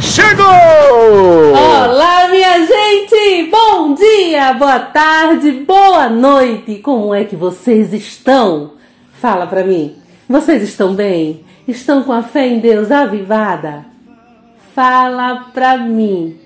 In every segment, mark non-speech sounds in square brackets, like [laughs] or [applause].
Chegou! Olá, minha gente! Bom dia, boa tarde, boa noite! Como é que vocês estão? Fala pra mim. Vocês estão bem? Estão com a fé em Deus avivada? Fala pra mim.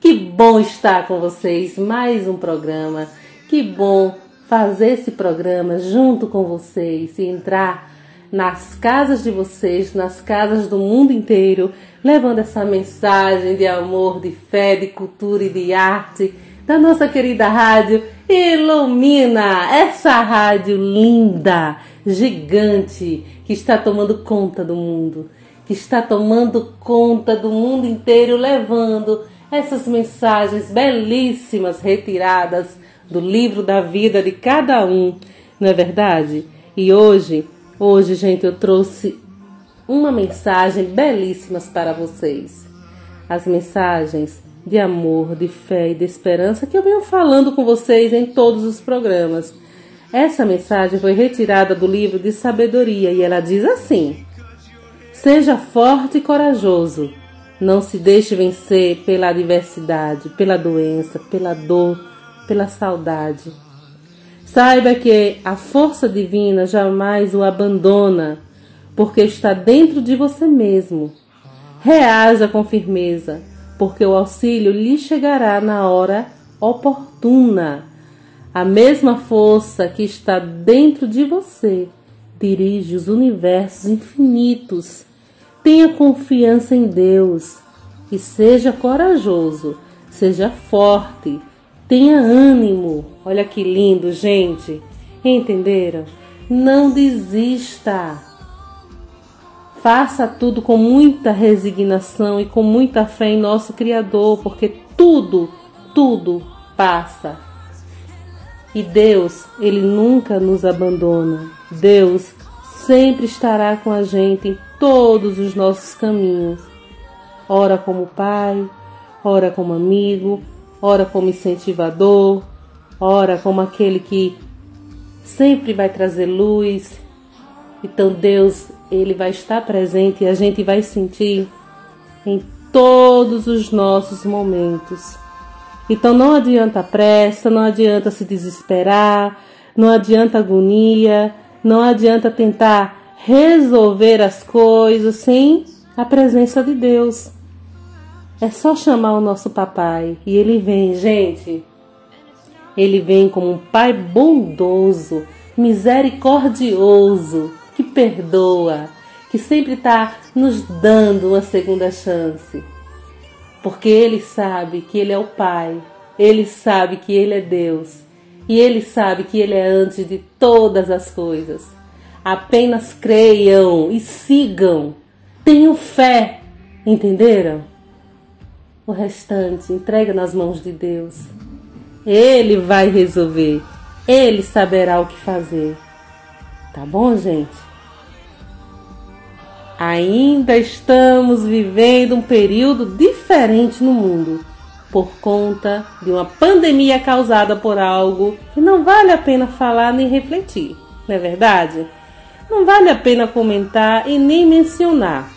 Que bom estar com vocês. Mais um programa. Que bom fazer esse programa junto com vocês e entrar nas casas de vocês, nas casas do mundo inteiro, levando essa mensagem de amor, de fé, de cultura e de arte da nossa querida rádio Ilumina, essa rádio linda, gigante, que está tomando conta do mundo, que está tomando conta do mundo inteiro, levando essas mensagens belíssimas retiradas do livro da vida de cada um, não é verdade? E hoje Hoje, gente, eu trouxe uma mensagem belíssimas para vocês. As mensagens de amor, de fé e de esperança que eu venho falando com vocês em todos os programas. Essa mensagem foi retirada do livro de sabedoria e ela diz assim: Seja forte e corajoso. Não se deixe vencer pela adversidade, pela doença, pela dor, pela saudade. Saiba que a força divina jamais o abandona, porque está dentro de você mesmo. Reaja com firmeza, porque o auxílio lhe chegará na hora oportuna. A mesma força que está dentro de você dirige os universos infinitos. Tenha confiança em Deus e seja corajoso, seja forte Tenha ânimo. Olha que lindo, gente. Entenderam? Não desista. Faça tudo com muita resignação e com muita fé em nosso Criador, porque tudo, tudo passa. E Deus, Ele nunca nos abandona. Deus sempre estará com a gente em todos os nossos caminhos. Ora como pai, ora como amigo, ora como incentivador, ora como aquele que sempre vai trazer luz. Então Deus, ele vai estar presente e a gente vai sentir em todos os nossos momentos. Então não adianta pressa, não adianta se desesperar, não adianta agonia, não adianta tentar resolver as coisas sem a presença de Deus. É só chamar o nosso papai e ele vem, gente. Ele vem como um pai bondoso, misericordioso, que perdoa, que sempre está nos dando uma segunda chance. Porque ele sabe que ele é o pai, ele sabe que ele é Deus e ele sabe que ele é antes de todas as coisas. Apenas creiam e sigam, tenham fé, entenderam? O restante entrega nas mãos de Deus. Ele vai resolver. Ele saberá o que fazer. Tá bom, gente? Ainda estamos vivendo um período diferente no mundo por conta de uma pandemia causada por algo que não vale a pena falar nem refletir, não é verdade? Não vale a pena comentar e nem mencionar.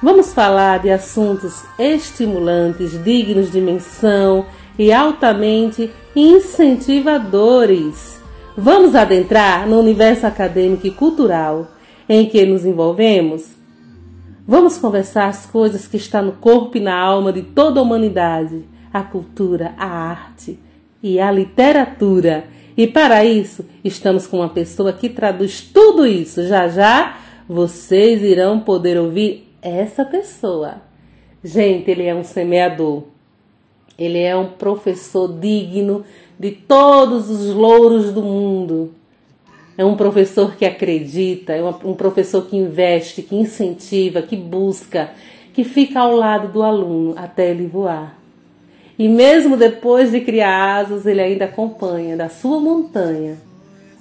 Vamos falar de assuntos estimulantes, dignos de menção e altamente incentivadores. Vamos adentrar no universo acadêmico e cultural em que nos envolvemos? Vamos conversar as coisas que estão no corpo e na alma de toda a humanidade: a cultura, a arte e a literatura. E para isso, estamos com uma pessoa que traduz tudo isso. Já já vocês irão poder ouvir essa pessoa. Gente, ele é um semeador. Ele é um professor digno de todos os louros do mundo. É um professor que acredita, é um professor que investe, que incentiva, que busca, que fica ao lado do aluno até ele voar. E mesmo depois de criar asas, ele ainda acompanha da sua montanha.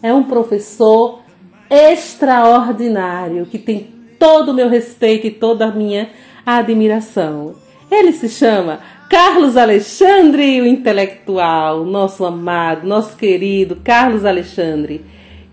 É um professor extraordinário que tem todo o meu respeito e toda a minha admiração. Ele se chama Carlos Alexandre, o intelectual, nosso amado, nosso querido Carlos Alexandre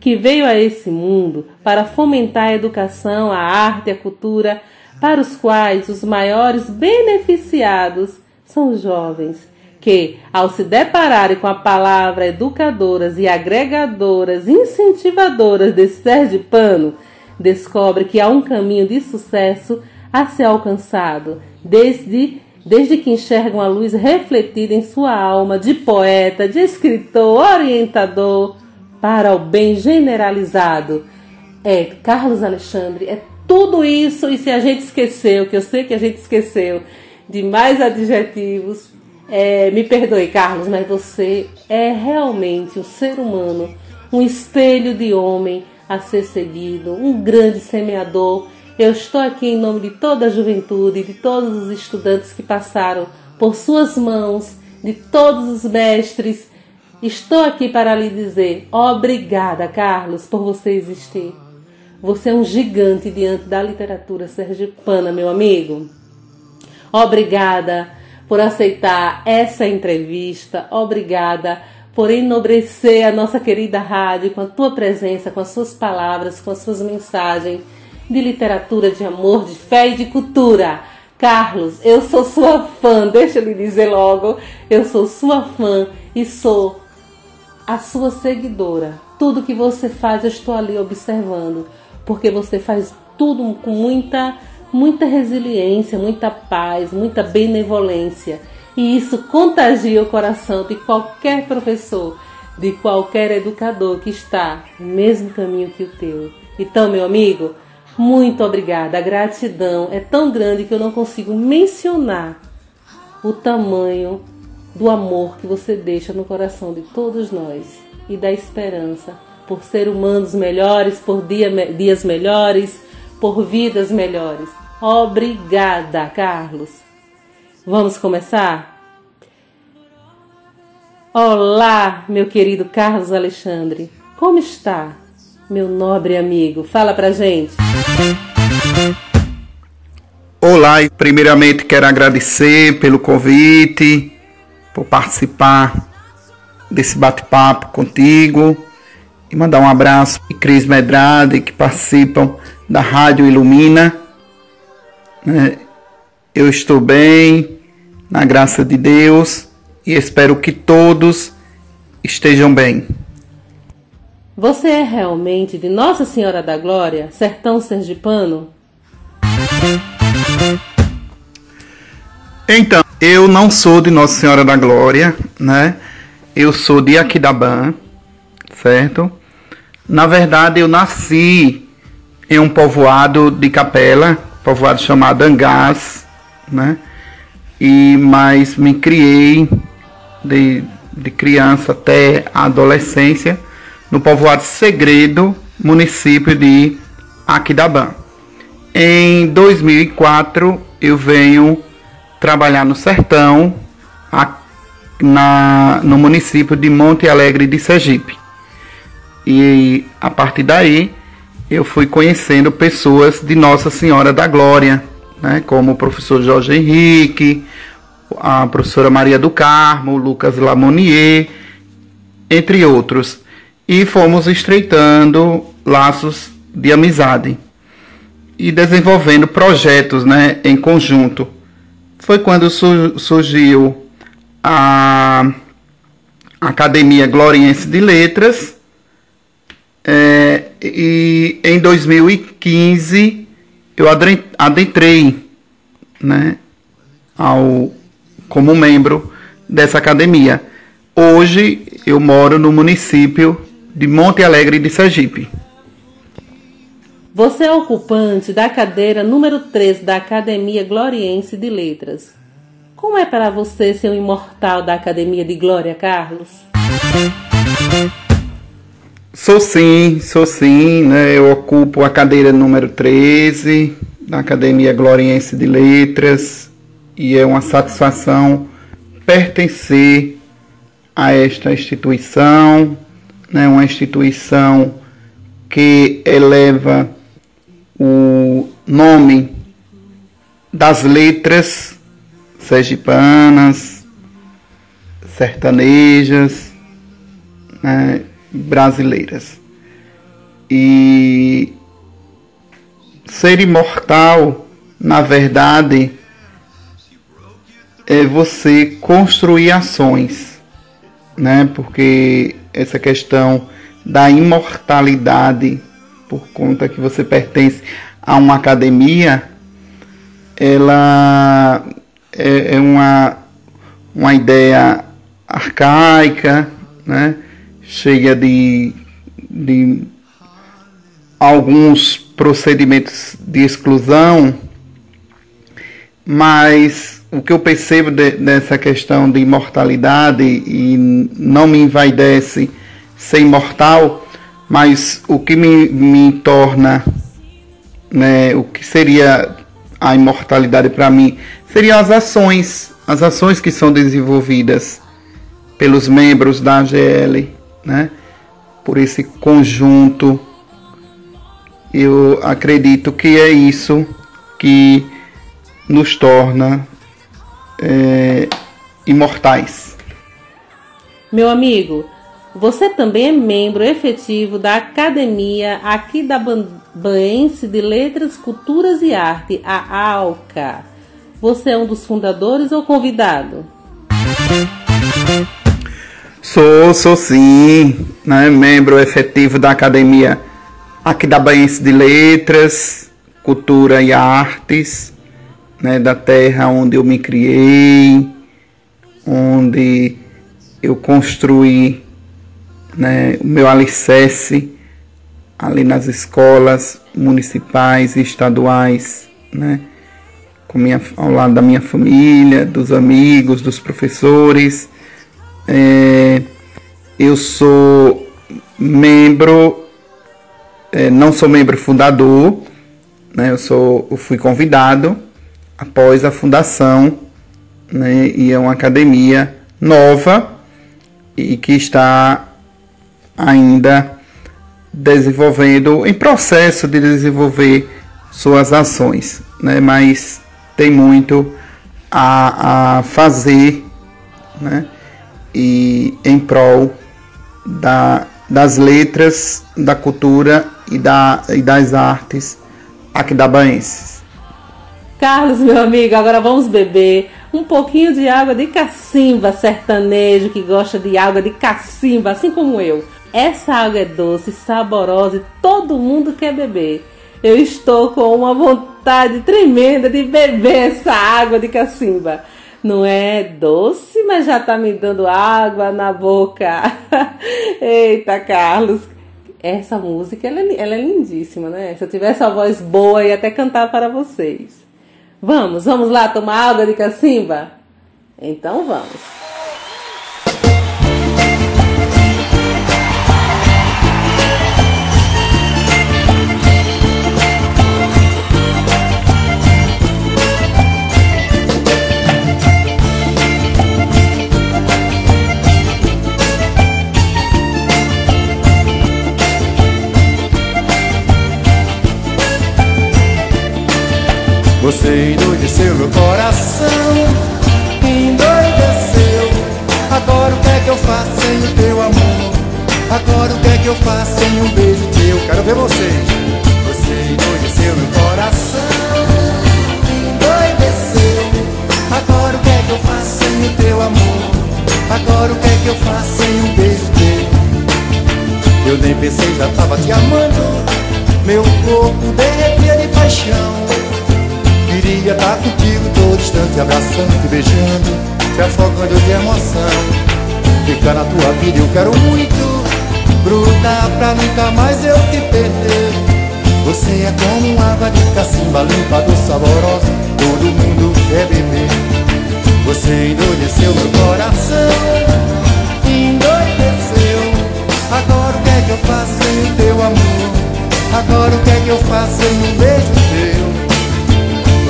que veio a esse mundo para fomentar a educação, a arte e a cultura, para os quais os maiores beneficiados são os jovens, que, ao se depararem com a palavra educadoras e agregadoras, incentivadoras desse sergipano, descobre que há um caminho de sucesso a ser alcançado, desde, desde que enxergam a luz refletida em sua alma de poeta, de escritor, orientador, para o bem generalizado. É Carlos Alexandre, é tudo isso. E se a gente esqueceu, que eu sei que a gente esqueceu de mais adjetivos, é, me perdoe, Carlos, mas você é realmente um ser humano, um espelho de homem a ser seguido, um grande semeador. Eu estou aqui em nome de toda a juventude, de todos os estudantes que passaram por suas mãos, de todos os mestres Estou aqui para lhe dizer obrigada, Carlos, por você existir. Você é um gigante diante da literatura sergipana, meu amigo. Obrigada por aceitar essa entrevista. Obrigada por enobrecer a nossa querida rádio com a tua presença, com as suas palavras, com as suas mensagens de literatura, de amor, de fé e de cultura. Carlos, eu sou sua fã, deixa eu lhe dizer logo, eu sou sua fã e sou a sua seguidora. Tudo que você faz, eu estou ali observando, porque você faz tudo com muita muita resiliência, muita paz, muita benevolência. E isso contagia o coração de qualquer professor, de qualquer educador que está no mesmo caminho que o teu. Então, meu amigo, muito obrigada. A gratidão é tão grande que eu não consigo mencionar o tamanho do amor que você deixa no coração de todos nós e da esperança por ser humanos melhores, por dia, dias melhores, por vidas melhores. Obrigada, Carlos. Vamos começar? Olá, meu querido Carlos Alexandre. Como está, meu nobre amigo? Fala pra gente. Olá, e primeiramente quero agradecer pelo convite por participar desse bate-papo contigo e mandar um abraço para Cris Medrade que participam da Rádio Ilumina. Né? Eu estou bem, na graça de Deus, e espero que todos estejam bem. Você é realmente de Nossa Senhora da Glória, sertão sergipano? Então, eu não sou de Nossa Senhora da Glória, né? Eu sou de Aquidabã, certo? Na verdade, eu nasci em um povoado de Capela, povoado chamado Angás, né? E mas me criei de, de criança até a adolescência no povoado Segredo, município de Aquidabã. Em 2004 eu venho trabalhar no sertão, a, na, no município de Monte Alegre de Sergipe. E a partir daí eu fui conhecendo pessoas de Nossa Senhora da Glória, né, como o professor Jorge Henrique, a professora Maria do Carmo, Lucas Lamonier, entre outros. E fomos estreitando laços de amizade e desenvolvendo projetos né, em conjunto foi quando su surgiu a Academia Gloriense de Letras. É, e em 2015 eu adentrei né, ao, como membro dessa academia. Hoje eu moro no município de Monte Alegre de Sergipe. Você é ocupante da cadeira número 3 da Academia Gloriense de Letras. Como é para você ser um imortal da Academia de Glória, Carlos? Sou sim, sou sim, né? Eu ocupo a cadeira número 13 da Academia Gloriense de Letras e é uma satisfação pertencer a esta instituição, né, uma instituição que eleva o nome das letras sergipanas, sertanejas, né, brasileiras. E ser imortal, na verdade, é você construir ações, né? Porque essa questão da imortalidade, por conta que você pertence a uma academia, ela é, é uma, uma ideia arcaica, né? Cheia de, de alguns procedimentos de exclusão, mas o que eu percebo de, dessa questão de imortalidade e não me envaidece ser imortal, mas o que me, me torna, né, o que seria a imortalidade para mim, seriam as ações, as ações que são desenvolvidas pelos membros da AGL, né, por esse conjunto. Eu acredito que é isso que nos torna é, imortais. Meu amigo, você também é membro efetivo da Academia aqui da Baense de Letras, Culturas e Arte, a ALCA. Você é um dos fundadores ou convidado? Sou, sou sim, né? membro efetivo da Academia aqui da Baense de Letras, Cultura e Artes né, da terra onde eu me criei, onde eu construí né, o meu alicerce ali nas escolas municipais e estaduais, né, com minha, ao lado da minha família, dos amigos, dos professores. É, eu sou membro, é, não sou membro fundador, né, eu, sou, eu fui convidado após a fundação, né, e é uma academia nova e que está ainda desenvolvendo, em processo de desenvolver suas ações, né, mas tem muito a, a fazer né, e em prol da, das letras, da cultura e, da, e das artes aqui da Baenses. Carlos, meu amigo, agora vamos beber um pouquinho de água de cacimba sertanejo que gosta de água de cacimba, assim como eu. Essa água é doce, saborosa e todo mundo quer beber. Eu estou com uma vontade tremenda de beber essa água de cacimba. Não é doce, mas já tá me dando água na boca. [laughs] Eita, Carlos, essa música ela é, ela é lindíssima, né? Se eu tivesse a voz boa, ia até cantar para vocês. Vamos, vamos lá tomar água de cacimba? Então vamos. Você endoideceu meu coração, endoideceu. Agora o que é que eu faço sem o teu amor? Agora o que é que eu faço sem um beijo teu? Quero ver vocês. Você endoideceu meu coração, endoideceu. Agora o que é que eu faço sem o teu amor? Agora o que é que eu faço sem um beijo teu? Eu nem pensei, já tava te amando. Meu corpo derretia de paixão Queria estar contigo todo instante Abraçando, te beijando Te afogando de emoção Ficar na tua vida eu quero muito Grudar pra nunca mais eu te perder Você é como água de cacimba Limpa, doce, saborosa Todo mundo quer beber Você endoideceu meu coração Endoideceu Agora o que é que eu faço sem o teu amor? Agora o que é que eu faço sem um beijo?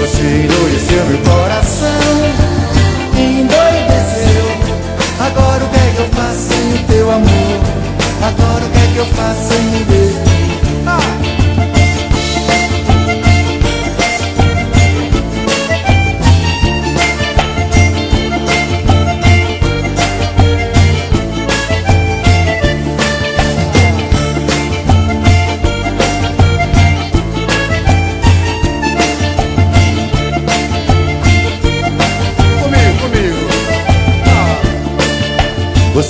Você endoideceu meu coração Endoideceu Agora o que é que eu faço sem o teu amor? Agora o que é que eu faço sem um beijo?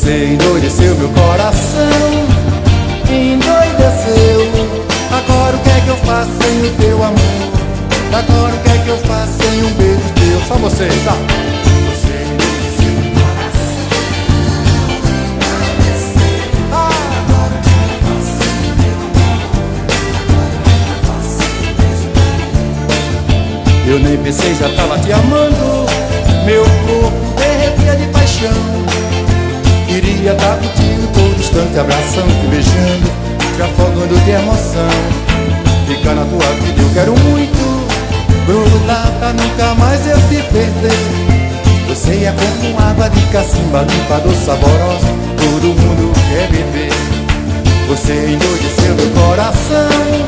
Você endoideceu meu coração Endoideceu Agora o que é que eu faço sem o teu amor? Agora o que é que eu faço sem um beijo teu? Só vocês, tá? Você endoideceu meu coração Agora é que eu faço amor? Agora eu faço beijo teu? Eu nem pensei, já tava te amando Meu corpo derretia de paixão Queria estar contigo todo instante, abraçando, te beijando, te afogando de emoção. Ficar na tua vida eu quero muito, grudar pra nunca mais eu te perder. Você é como água de cacimba, limpa, doce, saborosa, todo mundo quer beber. Você endoideceu meu coração,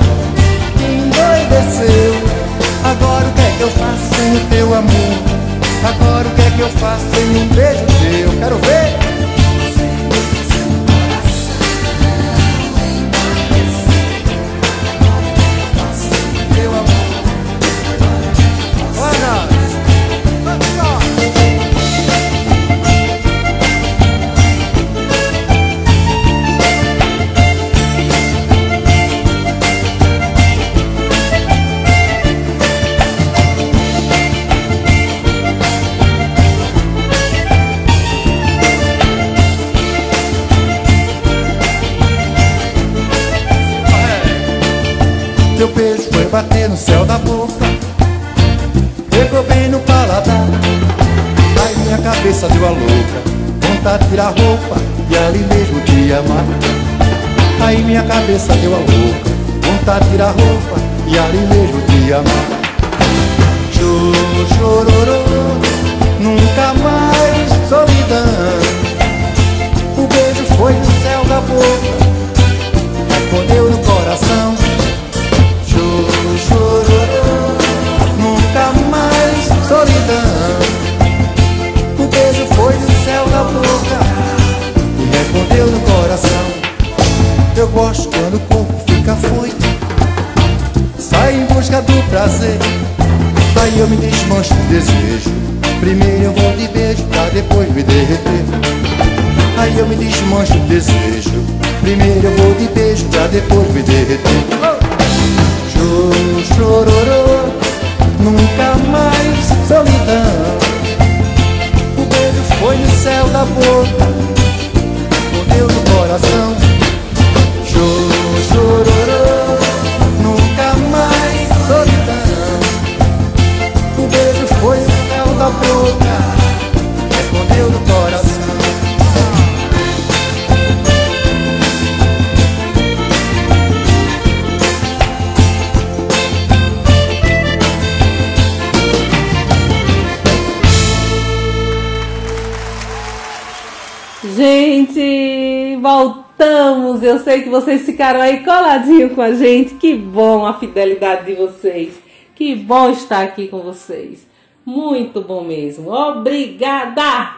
Gente, voltamos. Eu sei que vocês ficaram aí coladinho com a gente. Que bom a fidelidade de vocês. Que bom estar aqui com vocês. Muito bom mesmo. Obrigada!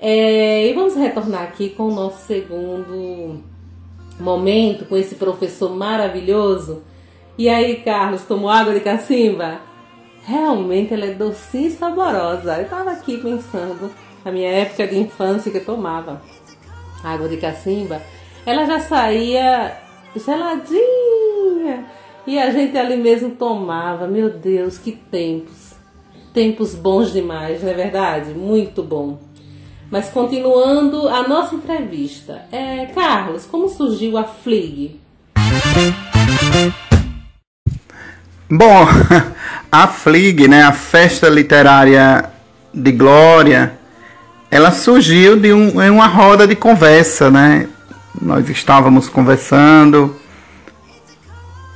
É, e vamos retornar aqui com o nosso segundo momento, com esse professor maravilhoso. E aí, Carlos, tomou água de cacimba? Realmente ela é doce e saborosa. Eu tava aqui pensando na minha época de infância que eu tomava água de cacimba, ela já saía geladinha, e a gente ali mesmo tomava. Meu Deus, que tempos. Tempos bons demais, não é verdade? Muito bom. Mas continuando a nossa entrevista. É, Carlos, como surgiu a FLIG? Bom, [laughs] a FLIG, né, a Festa Literária de Glória, ela surgiu de um, em uma roda de conversa, né? Nós estávamos conversando,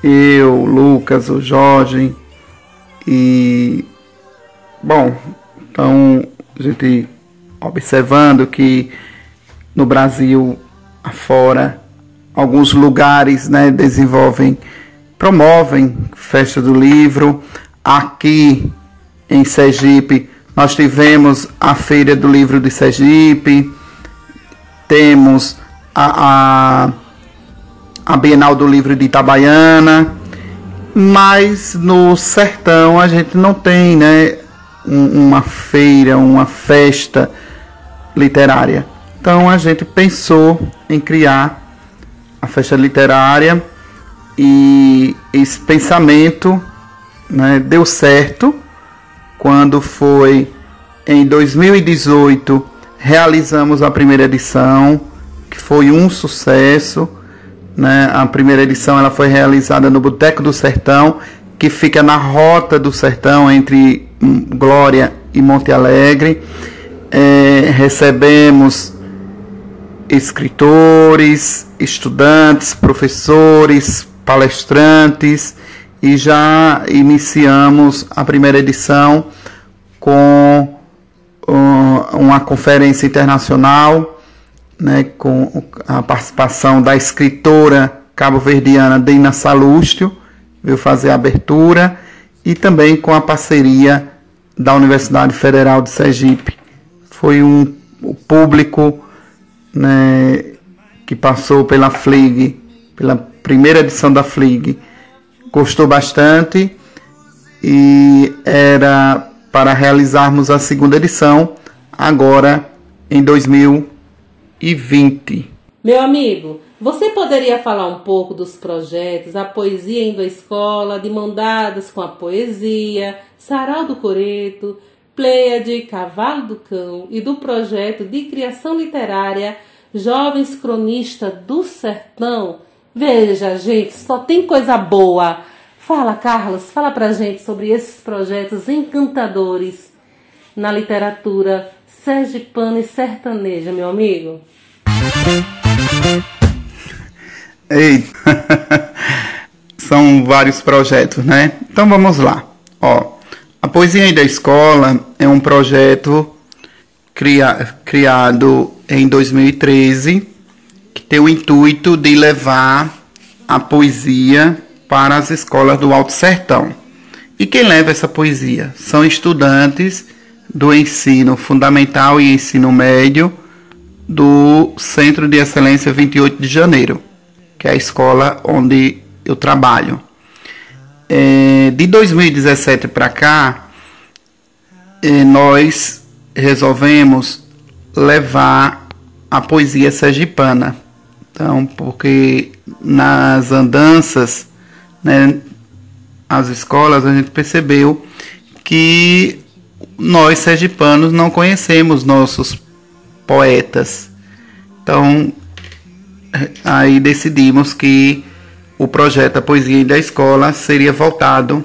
eu, Lucas, o Jorge, e bom, então a gente observando que no Brasil afora alguns lugares né, desenvolvem promovem festa do livro. Aqui em Sergipe, nós tivemos a Feira do Livro de Sergipe, temos a, a, a Bienal do Livro de Itabaiana, mas no sertão a gente não tem né, um, uma feira, uma festa literária. Então a gente pensou em criar a festa literária e esse pensamento né, deu certo quando foi em 2018 realizamos a primeira edição que foi um sucesso né? a primeira edição ela foi realizada no Boteco do Sertão que fica na rota do Sertão entre Glória e Monte Alegre é, recebemos escritores, estudantes, professores, palestrantes e já iniciamos a primeira edição com uh, uma conferência internacional né, com a participação da escritora cabo-verdiana Dina Salústio, veio fazer a abertura, e também com a parceria da Universidade Federal de Sergipe. Foi um público né, que passou pela FLIG, pela primeira edição da FLIG, gostou bastante e era para realizarmos a segunda edição agora em 2020. Meu amigo, você poderia falar um pouco dos projetos A Poesia Indo à Escola, de Mão Dadas com a Poesia, Sarau do Coreto, Pleiade, Cavalo do Cão e do projeto de criação literária Jovens Cronistas do Sertão? Veja, gente, só tem coisa boa. Fala, Carlos, fala pra gente sobre esses projetos encantadores na literatura sergipana e sertaneja, meu amigo. Ei, [laughs] são vários projetos, né? Então vamos lá. Ó, a Poesia da Escola é um projeto cria, criado em 2013 tem o intuito de levar a poesia para as escolas do Alto Sertão. E quem leva essa poesia? São estudantes do ensino fundamental e ensino médio do Centro de Excelência 28 de Janeiro, que é a escola onde eu trabalho. É, de 2017 para cá, é, nós resolvemos levar a poesia sergipana então, porque nas andanças, né, as escolas, a gente percebeu que nós sergipanos não conhecemos nossos poetas. Então, aí decidimos que o projeto A Poesia da Escola seria voltado,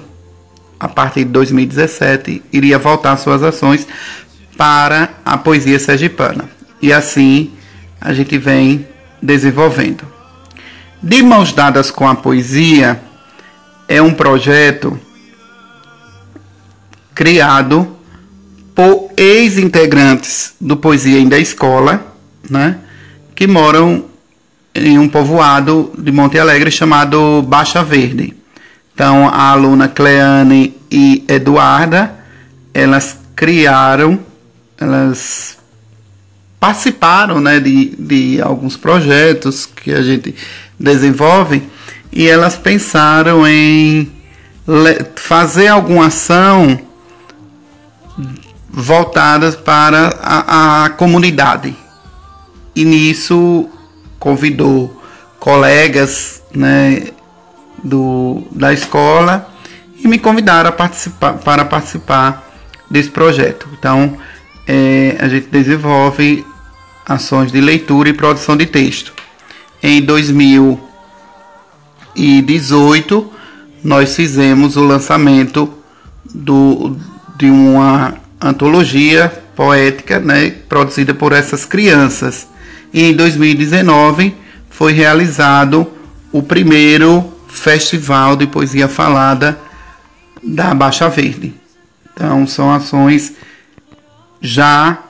a partir de 2017, iria voltar suas ações para a poesia sergipana. E assim a gente vem desenvolvendo. De mãos dadas com a poesia é um projeto criado por ex-integrantes do Poesia da Escola, né, que moram em um povoado de Monte Alegre chamado Baixa Verde. Então, a aluna Cleane e Eduarda, elas criaram, elas participaram né, de, de alguns projetos que a gente desenvolve e elas pensaram em fazer alguma ação voltadas para a, a comunidade. E nisso convidou colegas né, do, da escola e me convidaram participar, para participar desse projeto. Então, é, a gente desenvolve ações de leitura e produção de texto. Em 2018, nós fizemos o lançamento do, de uma antologia poética né, produzida por essas crianças. E em 2019 foi realizado o primeiro Festival de Poesia Falada da Baixa Verde. Então, são ações já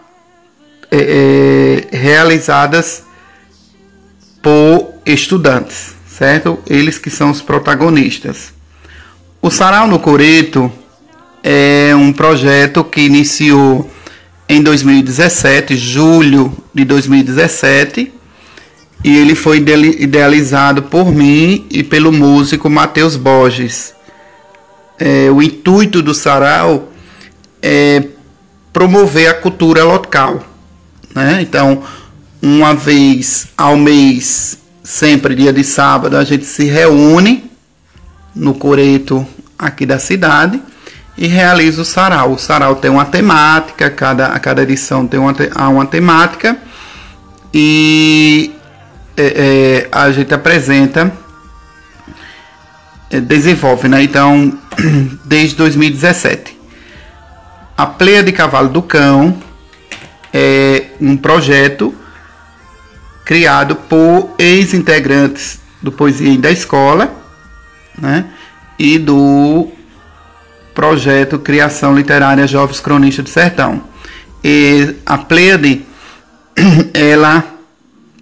é, é, realizadas por estudantes, certo? Eles que são os protagonistas. O Sarau no Coreto é um projeto que iniciou em 2017, julho de 2017, e ele foi idealizado por mim e pelo músico Matheus Borges. É, o intuito do sarau é promover a cultura local. Né? Então, uma vez ao mês, sempre dia de sábado, a gente se reúne no coreto aqui da cidade e realiza o sarau. O sarau tem uma temática, cada, a cada edição tem uma, uma temática e é, é, a gente apresenta, é, desenvolve, né? Então, [clears throat] desde 2017. A Pleia de Cavalo do Cão é um projeto criado por ex-integrantes do Poesia da Escola, né? E do projeto Criação Literária Jovens Cronistas do Sertão. E a Pleiade, [clears throat] ela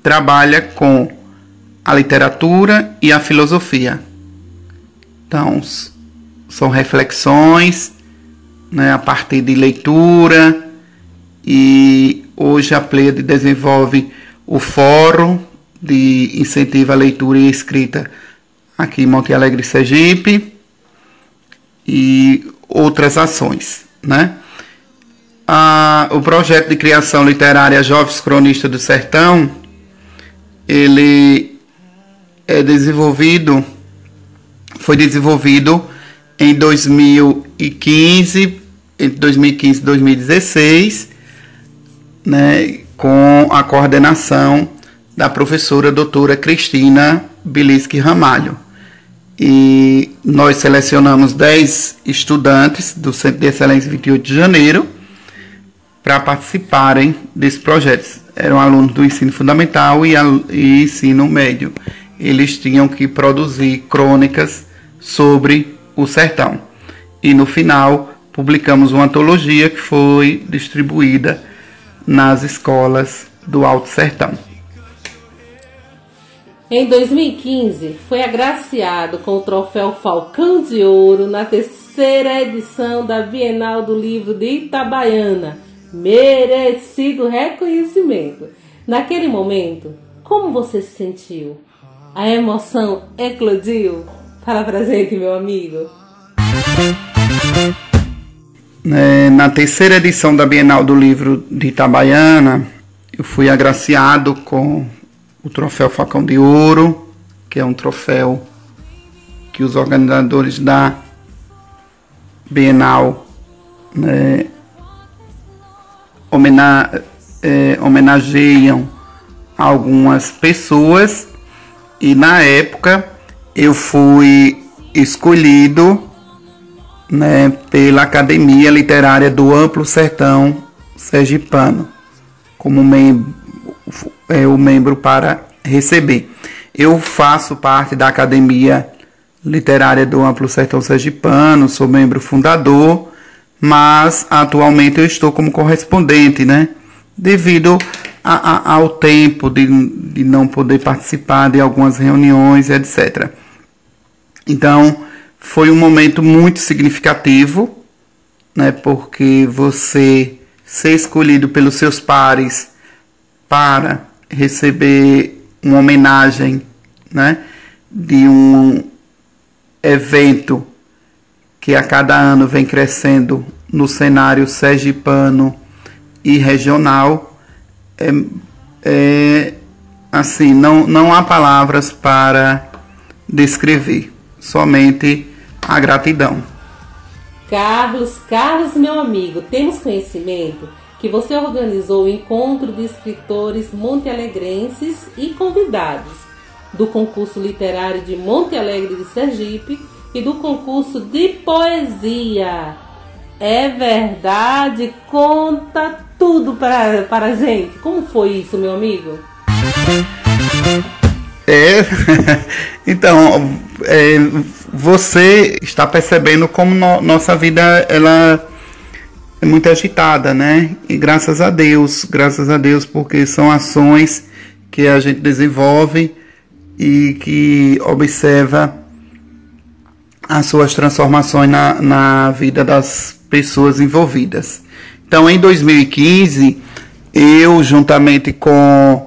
trabalha com a literatura e a filosofia. Então, são reflexões né, a partir de leitura e hoje a Pleiade desenvolve o Fórum de Incentivo à Leitura e Escrita aqui em Monte Alegre, Sergipe e outras ações, né? A, o projeto de criação literária Jovens Cronistas do Sertão, ele é desenvolvido, foi desenvolvido em 2015, entre 2015 e 2016, né, com a coordenação da professora doutora Cristina Bilisque Ramalho e nós selecionamos 10 estudantes do Centro de Excelência 28 de Janeiro para participarem desse projeto. Eram alunos do ensino fundamental e, e ensino médio. Eles tinham que produzir crônicas sobre o sertão. E no final publicamos uma antologia que foi distribuída nas escolas do Alto Sertão. Em 2015, foi agraciado com o troféu Falcão de Ouro na terceira edição da Bienal do Livro de Itabaiana. Merecido reconhecimento. Naquele momento, como você se sentiu? A emoção eclodiu? Fala pra gente, meu amigo. É, na terceira edição da Bienal do Livro de Itabaiana, eu fui agraciado com o troféu Facão de Ouro, que é um troféu que os organizadores da Bienal né, homena é, homenageiam algumas pessoas e na época eu fui escolhido né, pela Academia Literária do Amplo Sertão Sergipano como membro é, o membro para receber. Eu faço parte da Academia Literária do Amplo Sertão Sergipano, sou membro fundador, mas atualmente eu estou como correspondente, né? Devido a, a, ao tempo de, de não poder participar de algumas reuniões, etc. Então, foi um momento muito significativo, né? Porque você ser escolhido pelos seus pares para receber uma homenagem né, de um evento que a cada ano vem crescendo no cenário sergipano e regional, é, é assim, não, não há palavras para descrever. Somente a gratidão. Carlos, Carlos, meu amigo, temos conhecimento que você organizou o encontro de escritores montealegrenses e convidados do concurso literário de Monte Alegre de Sergipe e do concurso de poesia. É verdade? Conta tudo para, para a gente. Como foi isso, meu amigo? É, [laughs] então, é, você está percebendo como no, nossa vida ela é muito agitada, né? E graças a Deus, graças a Deus, porque são ações que a gente desenvolve e que observa as suas transformações na, na vida das pessoas envolvidas. Então, em 2015, eu, juntamente com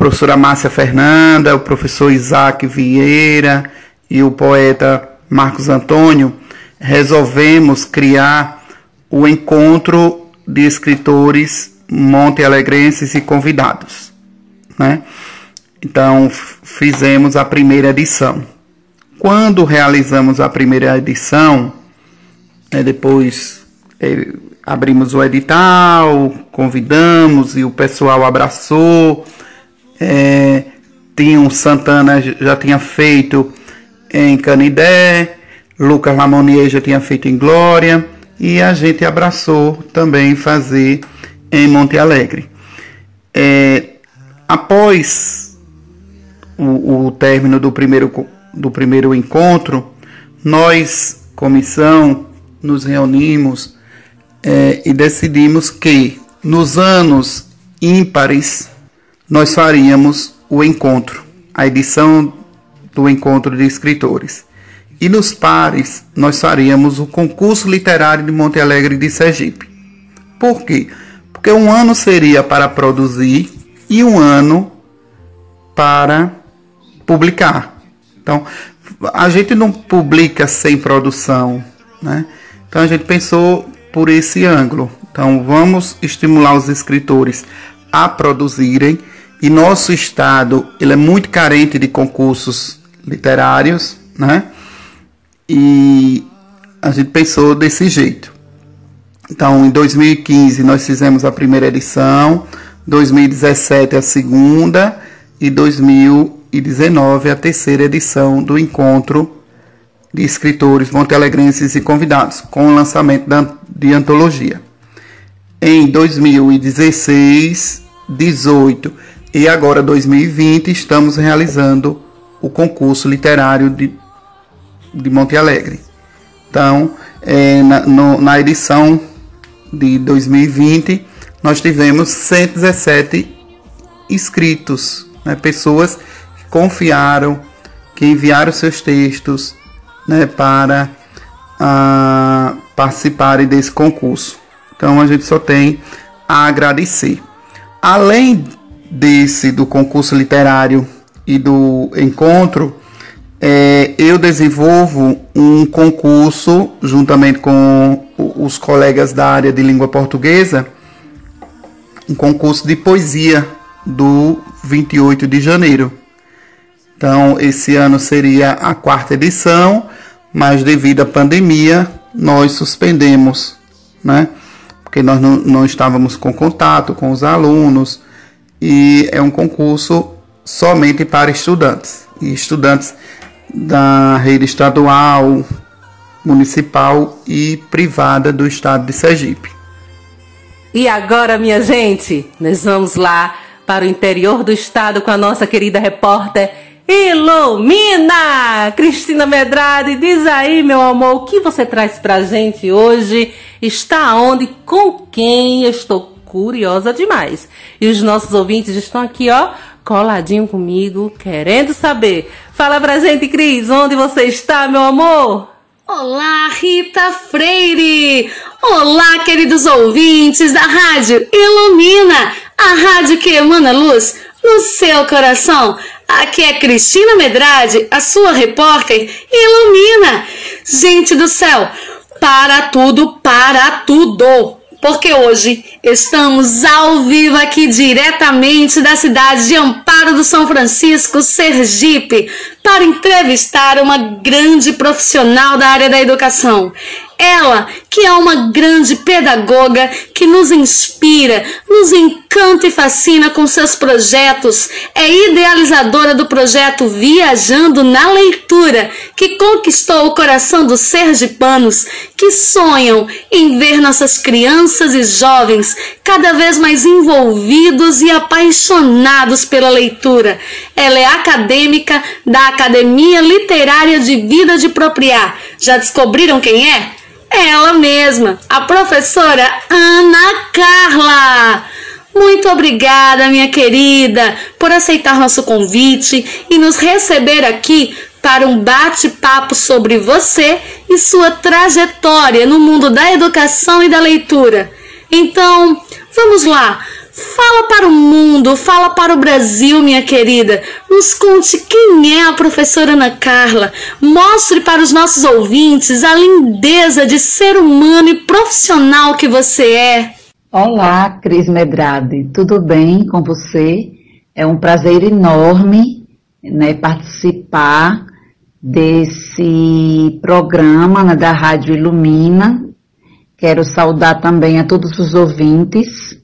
professora Márcia Fernanda, o professor Isaac Vieira e o poeta Marcos Antônio, resolvemos criar o encontro de escritores monte alegrenses e convidados. Né? Então, fizemos a primeira edição. Quando realizamos a primeira edição, né, depois é, abrimos o edital, convidamos e o pessoal abraçou. É, tinha um Santana já tinha feito em Canidé, Lucas Lamonier já tinha feito em Glória e a gente abraçou também fazer em Monte Alegre. É, após o, o término do primeiro do primeiro encontro, nós, comissão, nos reunimos é, e decidimos que nos anos ímpares nós faríamos o encontro, a edição do encontro de escritores. E nos pares nós faríamos o concurso literário de Monte Alegre de Sergipe. Por quê? Porque um ano seria para produzir e um ano para publicar. Então, a gente não publica sem produção, né? Então a gente pensou por esse ângulo. Então vamos estimular os escritores a produzirem e nosso estado ele é muito carente de concursos literários, né? E a gente pensou desse jeito. Então, em 2015 nós fizemos a primeira edição, 2017 a segunda e 2000 2019 a terceira edição do encontro de escritores montealegrenses e convidados, com o lançamento de antologia. Em 2016, 18 e agora 2020 estamos realizando o concurso literário de, de Monte Alegre. Então, é, na, no, na edição de 2020, nós tivemos 117 inscritos, né, pessoas confiaram, que enviaram seus textos né, para participarem desse concurso. Então a gente só tem a agradecer. Além desse do concurso literário e do encontro, é, eu desenvolvo um concurso juntamente com os colegas da área de língua portuguesa, um concurso de poesia do 28 de janeiro. Então, esse ano seria a quarta edição, mas devido à pandemia, nós suspendemos, né? Porque nós não, não estávamos com contato com os alunos e é um concurso somente para estudantes e estudantes da rede estadual, municipal e privada do estado de Sergipe. E agora, minha gente, nós vamos lá para o interior do estado com a nossa querida repórter Ilumina! Cristina Medrade, diz aí, meu amor, o que você traz pra gente hoje? Está onde? Com quem? Eu estou curiosa demais. E os nossos ouvintes estão aqui, ó, coladinho comigo, querendo saber. Fala pra gente, Cris, onde você está, meu amor? Olá, Rita Freire! Olá, queridos ouvintes da Rádio Ilumina, a rádio que emana luz no seu coração. Aqui é Cristina Medrade, a sua repórter Ilumina. Gente do céu, para tudo, para tudo. Porque hoje estamos ao vivo aqui diretamente da cidade de Amparo do São Francisco, Sergipe, para entrevistar uma grande profissional da área da educação. Ela, que é uma grande pedagoga que nos inspira, nos encanta e fascina com seus projetos, é idealizadora do projeto Viajando na Leitura, que conquistou o coração dos sergipanos que sonham em ver nossas crianças e jovens cada vez mais envolvidos e apaixonados pela leitura. Ela é acadêmica da Academia Literária de Vida de Propriar. Já descobriram quem é? Ela mesma, a professora Ana Carla. Muito obrigada, minha querida, por aceitar nosso convite e nos receber aqui para um bate-papo sobre você e sua trajetória no mundo da educação e da leitura. Então, vamos lá. Fala para o mundo, fala para o Brasil, minha querida. Nos conte quem é a professora Ana Carla. Mostre para os nossos ouvintes a lindeza de ser humano e profissional que você é. Olá, Cris Medrade. Tudo bem com você? É um prazer enorme né, participar desse programa né, da Rádio Ilumina. Quero saudar também a todos os ouvintes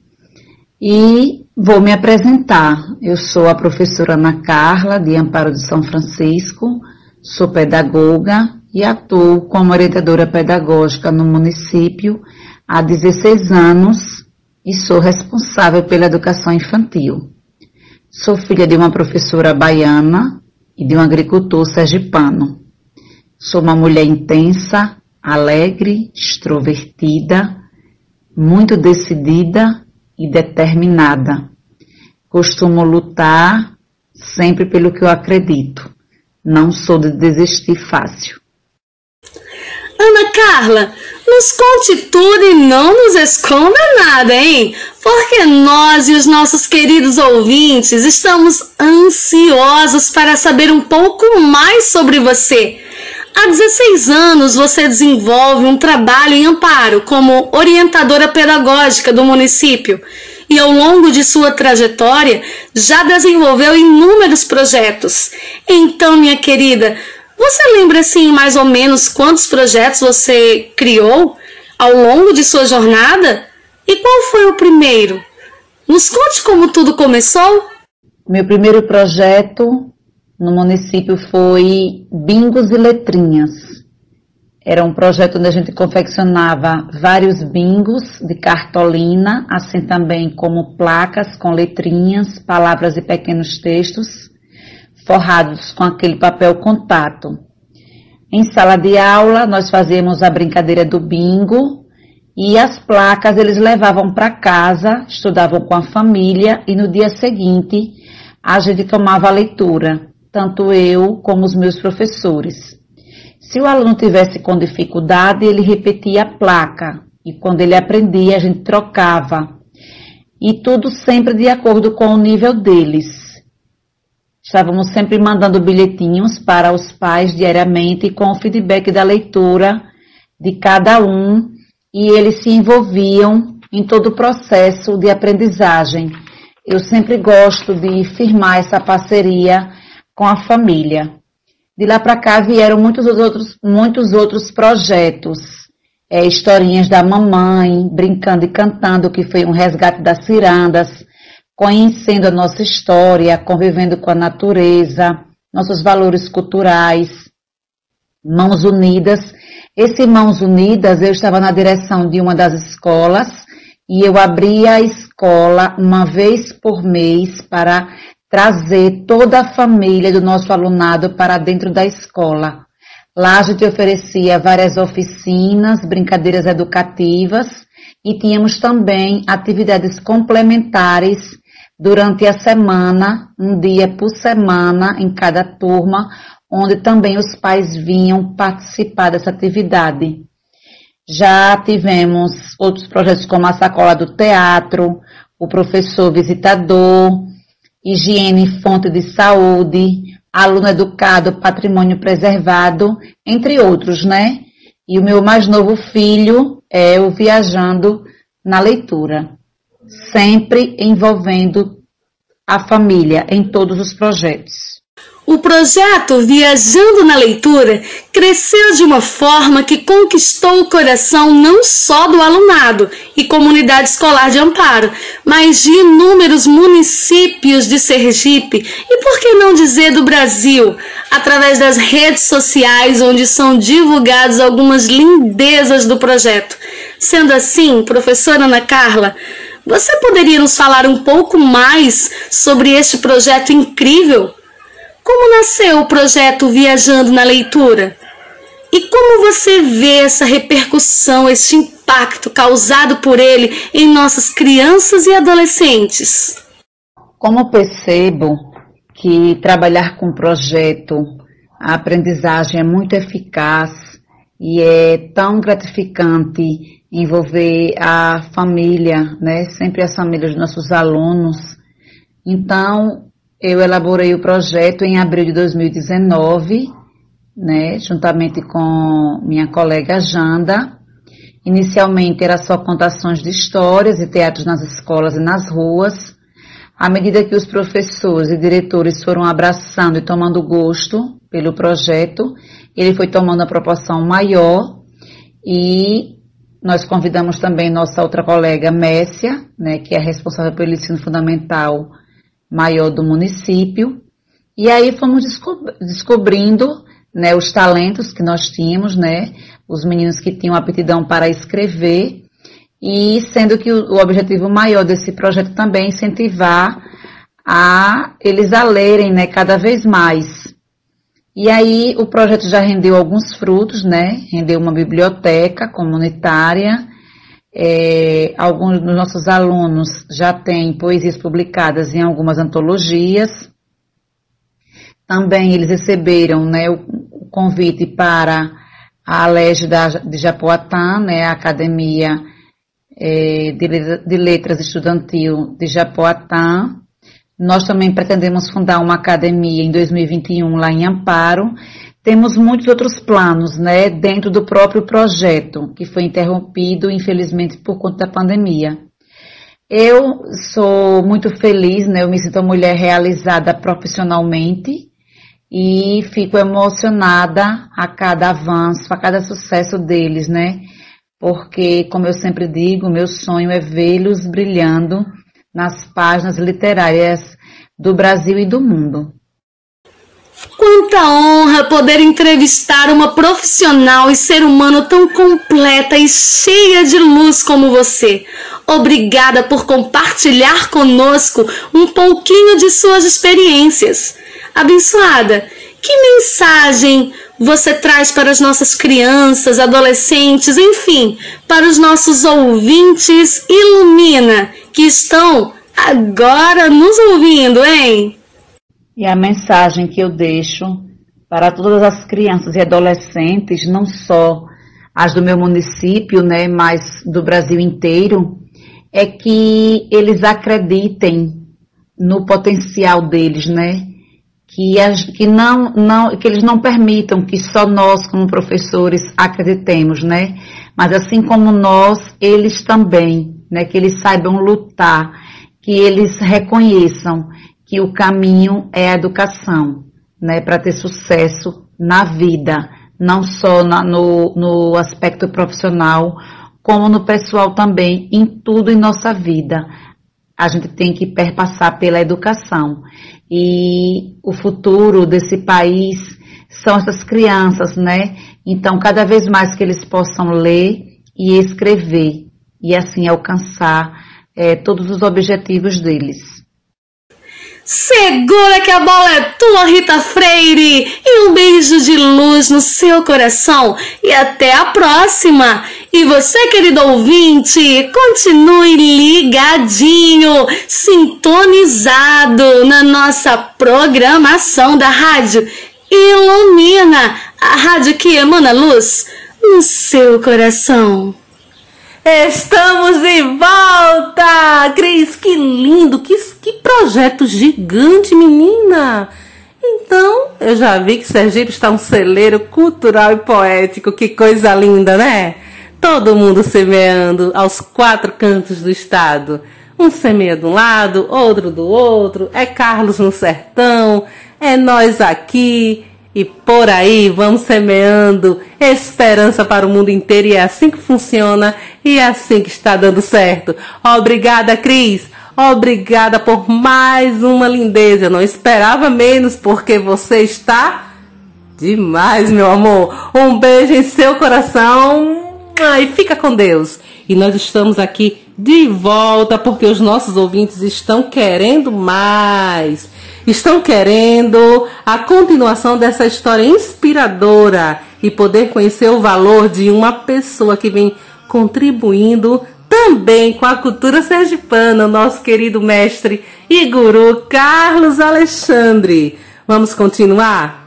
e vou me apresentar. Eu sou a professora Ana Carla, de Amparo de São Francisco, sou pedagoga e atuo como orientadora pedagógica no município há 16 anos e sou responsável pela educação infantil. Sou filha de uma professora baiana e de um agricultor sergipano. Sou uma mulher intensa, alegre, extrovertida, muito decidida e determinada. Costumo lutar sempre pelo que eu acredito. Não sou de desistir fácil. Ana Carla, nos conte tudo e não nos esconda nada, hein? Porque nós e os nossos queridos ouvintes estamos ansiosos para saber um pouco mais sobre você. Há 16 anos você desenvolve um trabalho em amparo como orientadora pedagógica do município e ao longo de sua trajetória já desenvolveu inúmeros projetos. Então, minha querida, você lembra assim mais ou menos quantos projetos você criou ao longo de sua jornada? E qual foi o primeiro? Nos conte como tudo começou. Meu primeiro projeto no município foi Bingos e Letrinhas. Era um projeto onde a gente confeccionava vários bingos de cartolina, assim também como placas com letrinhas, palavras e pequenos textos, forrados com aquele papel contato. Em sala de aula, nós fazíamos a brincadeira do bingo e as placas eles levavam para casa, estudavam com a família e no dia seguinte a gente tomava a leitura tanto eu como os meus professores. Se o aluno tivesse com dificuldade, ele repetia a placa, e quando ele aprendia, a gente trocava. E tudo sempre de acordo com o nível deles. Estávamos sempre mandando bilhetinhos para os pais diariamente com o feedback da leitura de cada um e eles se envolviam em todo o processo de aprendizagem. Eu sempre gosto de firmar essa parceria com a família. De lá para cá vieram muitos outros, muitos outros projetos. É, historinhas da mamãe, brincando e cantando, que foi um resgate das cirandas, conhecendo a nossa história, convivendo com a natureza, nossos valores culturais, Mãos Unidas. Esse Mãos Unidas, eu estava na direção de uma das escolas e eu abria a escola uma vez por mês para trazer toda a família do nosso alunado para dentro da escola. Lá a gente oferecia várias oficinas, brincadeiras educativas e tínhamos também atividades complementares durante a semana, um dia por semana em cada turma, onde também os pais vinham participar dessa atividade. Já tivemos outros projetos como a sacola do teatro, o professor visitador, higiene, fonte de saúde, aluno educado, patrimônio preservado, entre outros, né? E o meu mais novo filho é o Viajando na leitura, sempre envolvendo a família em todos os projetos. O projeto Viajando na Leitura cresceu de uma forma que conquistou o coração não só do alunado e comunidade escolar de Amparo, mas de inúmeros municípios de Sergipe e, por que não dizer, do Brasil, através das redes sociais onde são divulgadas algumas lindezas do projeto. Sendo assim, professora Ana Carla, você poderia nos falar um pouco mais sobre este projeto incrível? Como nasceu o projeto Viajando na Leitura? E como você vê essa repercussão, esse impacto causado por ele em nossas crianças e adolescentes? Como percebo que trabalhar com projeto, a aprendizagem é muito eficaz e é tão gratificante envolver a família, né? Sempre as famílias dos nossos alunos. Então, eu elaborei o projeto em abril de 2019, né, juntamente com minha colega Janda. Inicialmente era só contações de histórias e teatros nas escolas e nas ruas. À medida que os professores e diretores foram abraçando e tomando gosto pelo projeto, ele foi tomando uma proporção maior e nós convidamos também nossa outra colega Messia, né, que é responsável pelo ensino fundamental maior do município. E aí fomos descobrindo né, os talentos que nós tínhamos, né, os meninos que tinham aptidão para escrever, e sendo que o, o objetivo maior desse projeto também é incentivar a eles a lerem né, cada vez mais. E aí o projeto já rendeu alguns frutos, né? Rendeu uma biblioteca comunitária, é, alguns dos nossos alunos já têm poesias publicadas em algumas antologias. Também eles receberam né, o, convite para a Alege de Japoatã, né, a Academia é, de, de Letras Estudantil de Japoatã. Nós também pretendemos fundar uma academia em 2021 lá em Amparo temos muitos outros planos, né, dentro do próprio projeto, que foi interrompido, infelizmente, por conta da pandemia. Eu sou muito feliz, né, eu me sinto uma mulher realizada profissionalmente e fico emocionada a cada avanço, a cada sucesso deles, né, porque, como eu sempre digo, meu sonho é vê-los brilhando nas páginas literárias do Brasil e do mundo. Quanta honra poder entrevistar uma profissional e ser humano tão completa e cheia de luz como você. Obrigada por compartilhar conosco um pouquinho de suas experiências. Abençoada, que mensagem você traz para as nossas crianças, adolescentes, enfim, para os nossos ouvintes Ilumina que estão agora nos ouvindo, hein? E a mensagem que eu deixo para todas as crianças e adolescentes, não só as do meu município, né, mas do Brasil inteiro, é que eles acreditem no potencial deles, né? Que, as, que, não, não, que eles não permitam que só nós, como professores, acreditemos, né? Mas assim como nós, eles também, né? Que eles saibam lutar, que eles reconheçam que o caminho é a educação, né, para ter sucesso na vida, não só na, no, no aspecto profissional, como no pessoal também, em tudo em nossa vida. A gente tem que perpassar pela educação. E o futuro desse país são essas crianças, né? Então, cada vez mais que eles possam ler e escrever, e assim alcançar é, todos os objetivos deles. Segura que a bola é tua, Rita Freire! E um beijo de luz no seu coração. E até a próxima! E você, querido ouvinte, continue ligadinho, sintonizado na nossa programação da rádio. Ilumina a rádio que emana luz no seu coração. Estamos de volta! Cris, que lindo! Que, que projeto gigante, menina! Então, eu já vi que Sergipe está um celeiro cultural e poético. Que coisa linda, né? todo mundo semeando aos quatro cantos do estado. Um semeia de um lado, outro do outro, é Carlos no sertão, é nós aqui, e por aí vamos semeando esperança para o mundo inteiro e é assim que funciona e é assim que está dando certo. Obrigada, Cris. Obrigada por mais uma lindeza. Eu não esperava menos porque você está demais, meu amor. Um beijo em seu coração e fica com Deus. E nós estamos aqui de volta porque os nossos ouvintes estão querendo mais estão querendo a continuação dessa história inspiradora e poder conhecer o valor de uma pessoa que vem contribuindo também com a cultura sergipana, nosso querido mestre e guru Carlos Alexandre. Vamos continuar?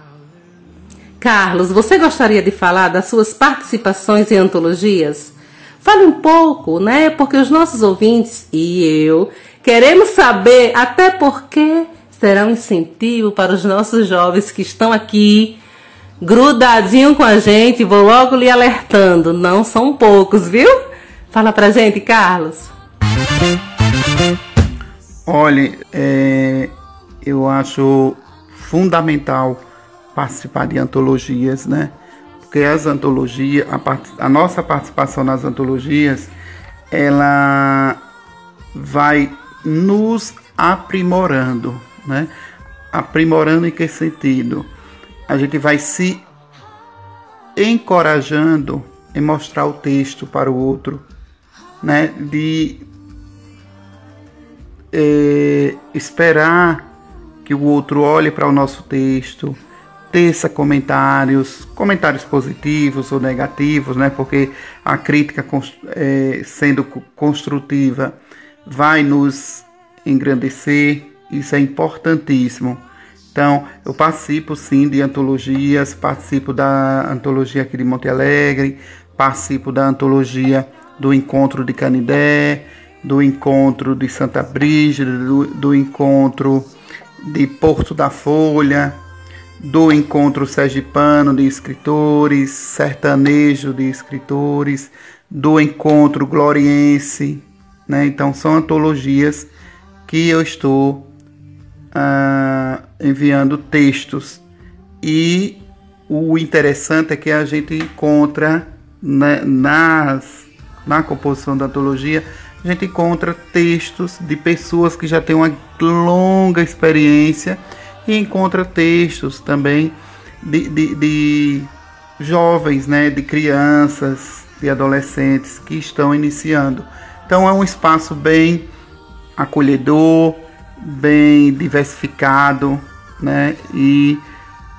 Carlos, você gostaria de falar das suas participações em antologias? Fale um pouco, né? Porque os nossos ouvintes e eu queremos saber até porque será um incentivo para os nossos jovens que estão aqui grudadinho com a gente. Vou logo lhe alertando, não são poucos, viu? Fala pra gente, Carlos. Olha, é, eu acho fundamental participar de antologias, né? Porque as antologias, a, a nossa participação nas antologias, ela vai nos aprimorando, né? Aprimorando em que sentido? A gente vai se encorajando em mostrar o texto para o outro, né? De é, esperar que o outro olhe para o nosso texto, teça comentários, comentários positivos ou negativos, né? Porque a crítica é, sendo construtiva vai nos engrandecer, isso é importantíssimo. Então, eu participo sim de antologias, participo da antologia aqui de Monte Alegre, participo da antologia do Encontro de Canidé, do Encontro de Santa Brígida, do, do Encontro de Porto da Folha, do Encontro Sergipano de Escritores, Sertanejo de Escritores, do Encontro Gloriense, né? Então, são antologias que eu estou ah, enviando textos. E o interessante é que a gente encontra né, nas, na composição da antologia, a gente encontra textos de pessoas que já têm uma longa experiência e encontra textos também de, de, de jovens, né, de crianças, de adolescentes que estão iniciando. Então é um espaço bem acolhedor, bem diversificado, né? E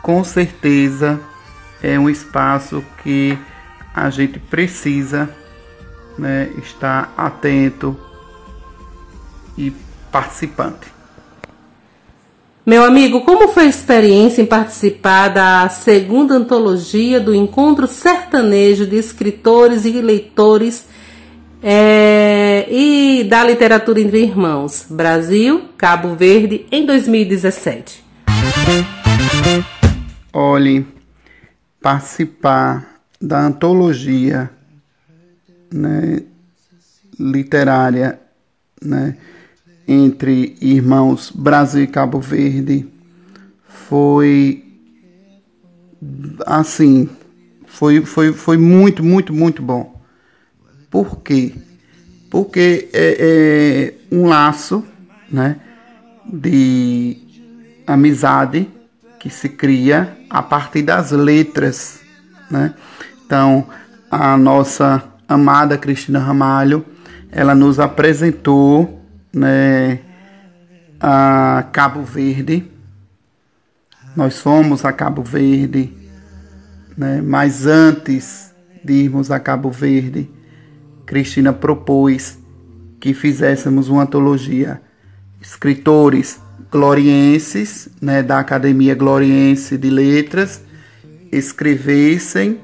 com certeza é um espaço que a gente precisa né, estar atento e participante. Meu amigo, como foi a experiência em participar da segunda antologia do Encontro Sertanejo de Escritores e Leitores é, e da literatura entre irmãos, Brasil, Cabo Verde, em 2017. Olhe, participar da antologia né, literária né, entre irmãos Brasil e Cabo Verde foi assim, foi, foi, foi muito, muito, muito bom por quê? Porque é, é um laço né, de amizade que se cria a partir das letras. Né? Então, a nossa amada Cristina Ramalho, ela nos apresentou né, a Cabo Verde. Nós fomos a Cabo Verde, né, mas antes de irmos a Cabo Verde, Cristina propôs que fizéssemos uma antologia. Escritores glorienses, né, da Academia Gloriense de Letras, escrevessem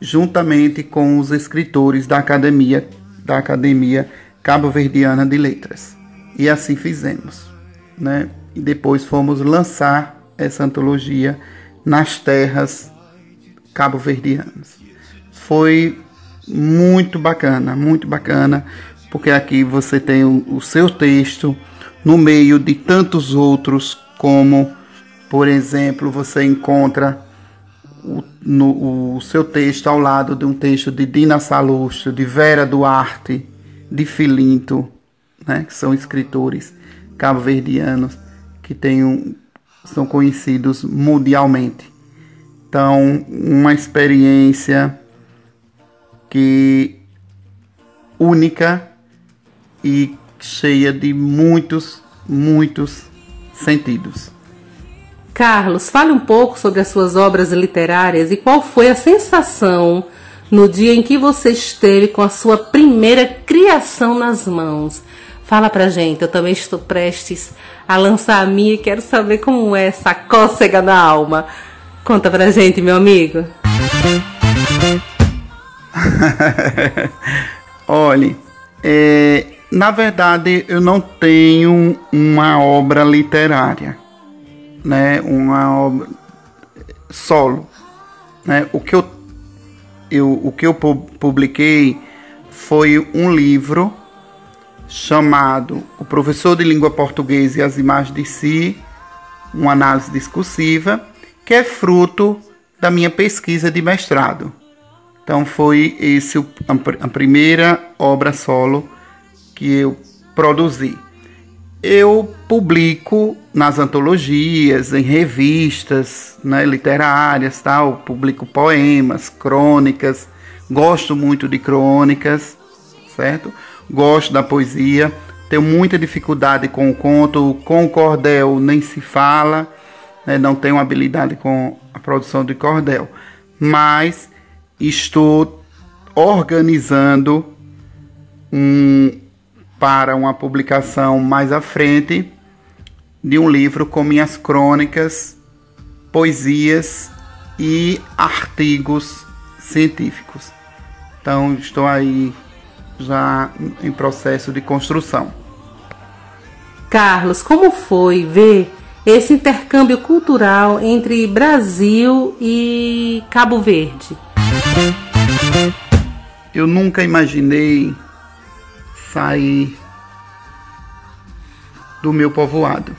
juntamente com os escritores da Academia da Academia Cabo-Verdiana de Letras. E assim fizemos, né? E depois fomos lançar essa antologia nas terras cabo-verdianas. Foi muito bacana, muito bacana, porque aqui você tem o, o seu texto no meio de tantos outros, como, por exemplo, você encontra o, no, o seu texto ao lado de um texto de Dina Salustro, de Vera Duarte, de Filinto, né, que são escritores cabo-verdianos que têm um, são conhecidos mundialmente. Então, uma experiência que única e cheia de muitos, muitos sentidos. Carlos, fale um pouco sobre as suas obras literárias e qual foi a sensação no dia em que você esteve com a sua primeira criação nas mãos. Fala pra gente, eu também estou prestes a lançar a minha e quero saber como é essa cócega na alma. Conta pra gente, meu amigo. [laughs] Olhe, é, na verdade eu não tenho uma obra literária, né? Uma obra solo, né? O que eu, eu o que eu publiquei foi um livro chamado O Professor de Língua Portuguesa e as Imagens de Si, uma análise discursiva, que é fruto da minha pesquisa de mestrado. Então foi esse a primeira obra solo que eu produzi. Eu publico nas antologias, em revistas né, literárias, tal, publico poemas, crônicas, gosto muito de crônicas, certo? Gosto da poesia, tenho muita dificuldade com o conto, com o cordel nem se fala, né, não tenho habilidade com a produção de cordel, mas estou organizando um, para uma publicação mais à frente de um livro com minhas crônicas, poesias e artigos científicos. Então estou aí já em processo de construção. Carlos, como foi ver esse intercâmbio cultural entre Brasil e Cabo Verde? Eu nunca imaginei sair do meu povoado.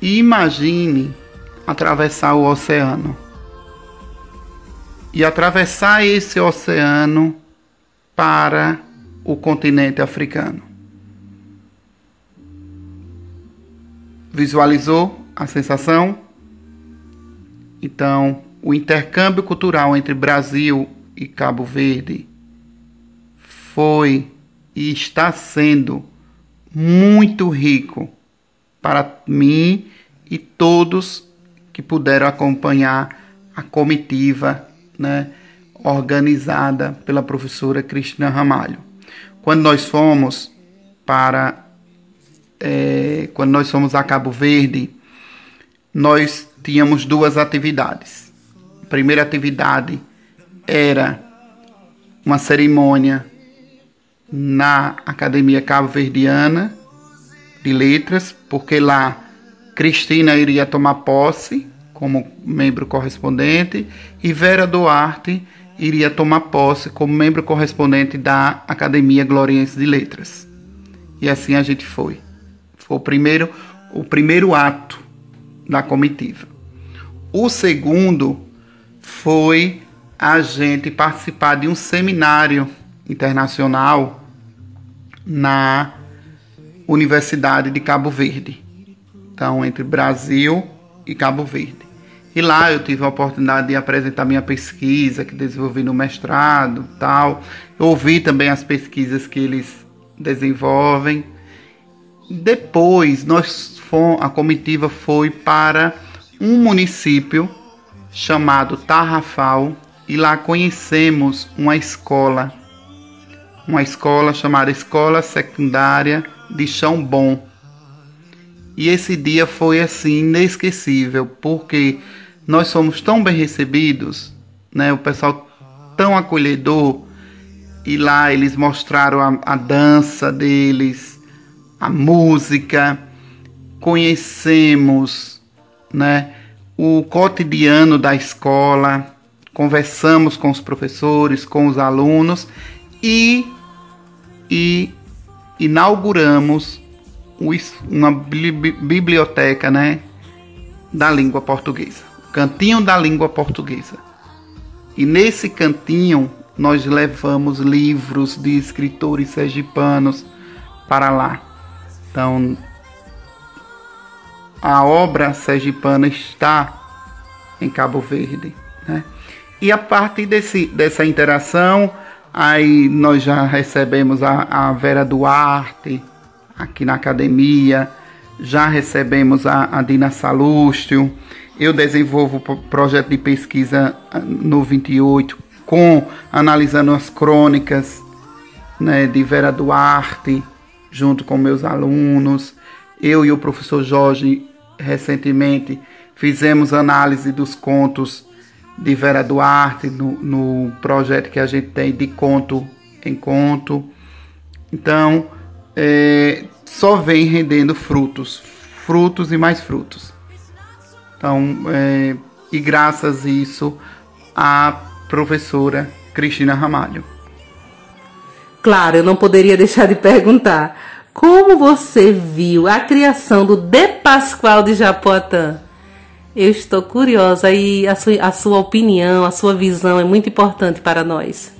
E imagine atravessar o oceano. E atravessar esse oceano para o continente africano. Visualizou a sensação? Então, o intercâmbio cultural entre Brasil e Cabo Verde foi e está sendo muito rico para mim e todos que puderam acompanhar a comitiva, né, organizada pela professora Cristina Ramalho. Quando nós fomos para é, quando nós fomos a Cabo Verde, nós tínhamos duas atividades primeira atividade era uma cerimônia na Academia Cabo Verdiana de Letras, porque lá Cristina iria tomar posse como membro correspondente e Vera Duarte iria tomar posse como membro correspondente da Academia Gloriense de Letras. E assim a gente foi. Foi o primeiro, o primeiro ato da comitiva. O segundo foi a gente participar de um seminário internacional na Universidade de Cabo Verde. Então, entre Brasil e Cabo Verde. E lá eu tive a oportunidade de apresentar minha pesquisa que desenvolvi no mestrado, tal. Eu ouvi também as pesquisas que eles desenvolvem. Depois, nós fomos, a comitiva foi para um município chamado Tarrafal e lá conhecemos uma escola, uma escola chamada Escola Secundária de Chão Bom. E esse dia foi assim inesquecível, porque nós somos tão bem recebidos, né? O pessoal tão acolhedor e lá eles mostraram a, a dança deles, a música, conhecemos, né? o cotidiano da escola, conversamos com os professores, com os alunos e, e inauguramos uma biblioteca né, da língua portuguesa, cantinho da língua portuguesa. E nesse cantinho nós levamos livros de escritores sergipanos para lá. Então, a obra sergipana está em Cabo Verde. Né? E a partir desse, dessa interação, aí nós já recebemos a, a Vera Duarte aqui na academia, já recebemos a, a Dina Salústio. Eu desenvolvo projeto de pesquisa ah, no 28 com analisando as crônicas né, de Vera Duarte junto com meus alunos. Eu e o professor Jorge recentemente fizemos análise dos contos de Vera Duarte no, no projeto que a gente tem de conto em conto. Então, é, só vem rendendo frutos, frutos e mais frutos. Então, é, e graças a isso, a professora Cristina Ramalho. Claro, eu não poderia deixar de perguntar. Como você viu a criação do De Pascoal de Japoatã? Eu estou curiosa e a sua, a sua opinião, a sua visão é muito importante para nós.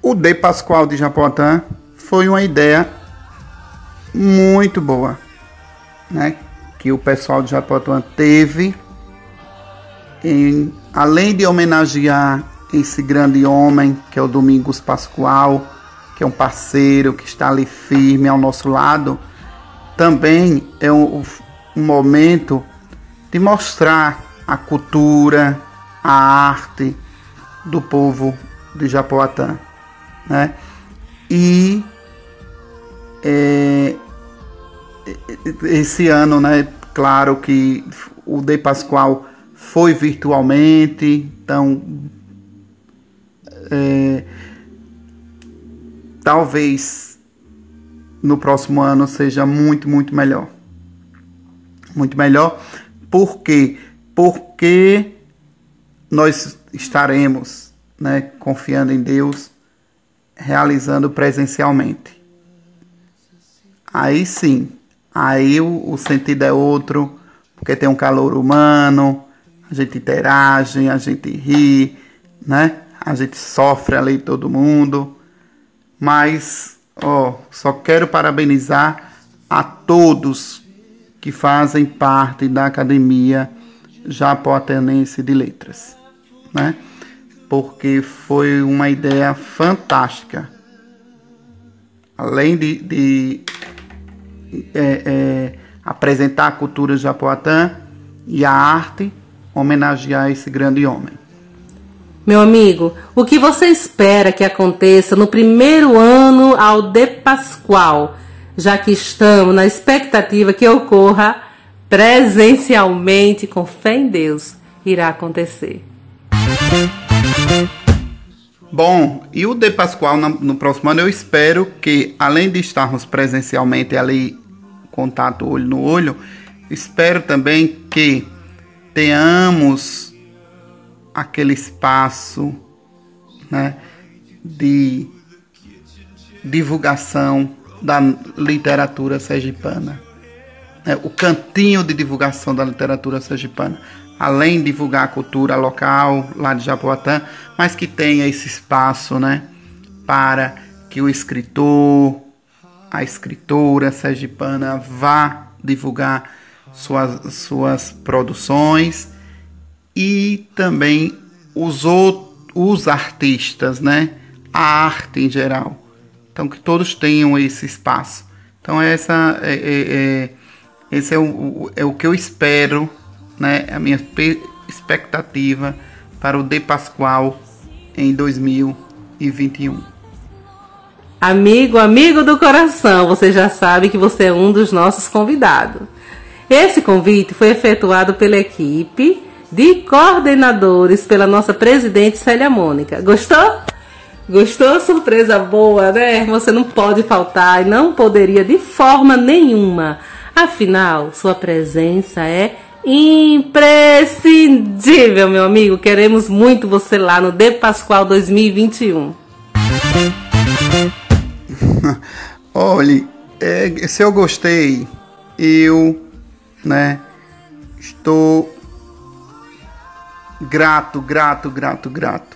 O De Pascoal de Japoatã foi uma ideia muito boa, né? Que o pessoal de Japoatã teve em, além de homenagear esse grande homem que é o Domingos Pascoal, que é um parceiro que está ali firme ao nosso lado, também é um, um momento de mostrar a cultura, a arte do povo de Japoatã, né? E é, esse ano, né? Claro que o De Pascoal foi virtualmente, então é, talvez no próximo ano seja muito, muito melhor. Muito melhor. Por quê? Porque nós estaremos né, confiando em Deus, realizando presencialmente. Aí sim, aí o, o sentido é outro, porque tem um calor humano, a gente interage, a gente ri, né? A gente sofre ali todo mundo. Mas, ó, só quero parabenizar a todos que fazem parte da Academia Japoatenense de Letras, né? Porque foi uma ideia fantástica. Além de, de é, é, apresentar a cultura japoatã e a arte, homenagear esse grande homem. Meu amigo, o que você espera que aconteça no primeiro ano ao de Pascoal, já que estamos na expectativa que ocorra presencialmente, com fé em Deus, irá acontecer. Bom, e o De Pascoal no próximo ano eu espero que, além de estarmos presencialmente ali, contato olho no olho, espero também que tenhamos aquele espaço né, de divulgação da literatura sergipana. Né, o cantinho de divulgação da literatura sergipana. Além de divulgar a cultura local lá de Japoatã, mas que tenha esse espaço né, para que o escritor, a escritora sergipana vá divulgar suas, suas produções e também os, outros, os artistas, né? A arte em geral. Então que todos tenham esse espaço. Então essa é, é, é esse é o, é o que eu espero, né? A minha expectativa para o De Pascoal em 2021. Amigo, amigo do coração, você já sabe que você é um dos nossos convidados. Esse convite foi efetuado pela equipe de coordenadores pela nossa presidente Célia Mônica. Gostou? Gostou? Surpresa boa, né? Você não pode faltar e não poderia de forma nenhuma. Afinal, sua presença é imprescindível, meu amigo. Queremos muito você lá no De Pascoal 2021. [laughs] Olhe, é, se eu gostei, eu, né, estou grato, grato, grato, grato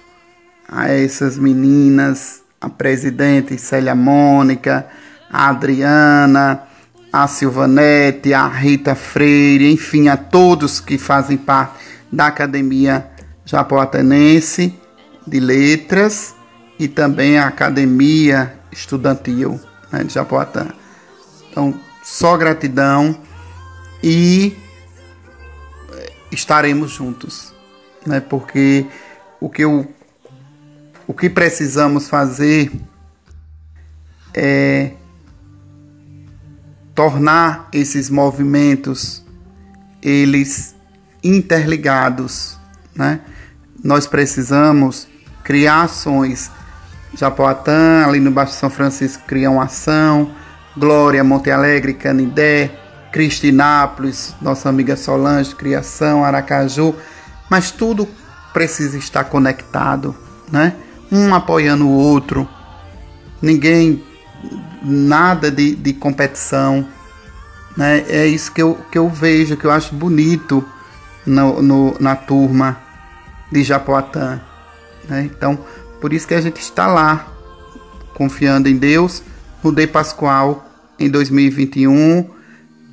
a essas meninas, a presidente Célia Mônica, a Adriana, a Silvanete, a Rita Freire, enfim, a todos que fazem parte da Academia Japoatenense de Letras e também a Academia Estudantil né, de Japoatã. Então, só gratidão e eh, estaremos juntos, né? Porque o que eu, o que precisamos fazer é tornar esses movimentos eles interligados, né? Nós precisamos criar ações. Japoatã, ali no Baixo São Francisco, cria uma ação. Glória, Monte Alegre, Canindé, Cristinápolis, nossa amiga Solange, Criação, Aracaju. Mas tudo precisa estar conectado, né? Um apoiando o outro. Ninguém nada de, de competição. Né? É isso que eu, que eu vejo, que eu acho bonito no, no na turma de Japoatã. Né? Então, por isso que a gente está lá, confiando em Deus, no Dei Pascoal em 2021,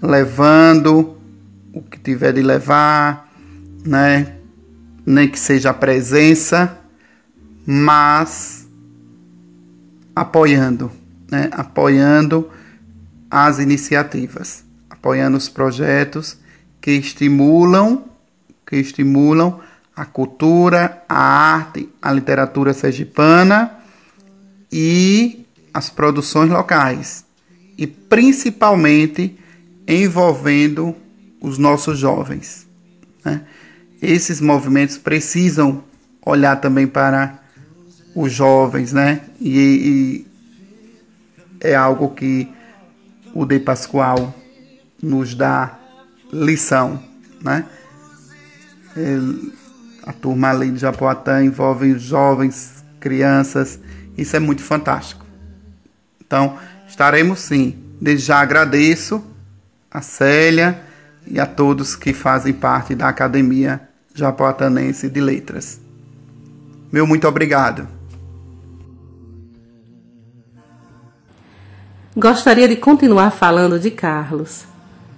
levando o que tiver de levar, né? nem que seja a presença, mas apoiando né, apoiando as iniciativas, apoiando os projetos que estimulam, que estimulam a cultura, a arte, a literatura sergipana e as produções locais e principalmente envolvendo os nossos jovens. Né? Esses movimentos precisam olhar também para os jovens, né? E, é algo que o De Pascoal nos dá lição, né? a turma ali de Japoatã envolve jovens, crianças, isso é muito fantástico. Então, estaremos sim. Desde já agradeço a Célia e a todos que fazem parte da Academia Japoatanense de Letras. Meu muito obrigado. Gostaria de continuar falando de Carlos,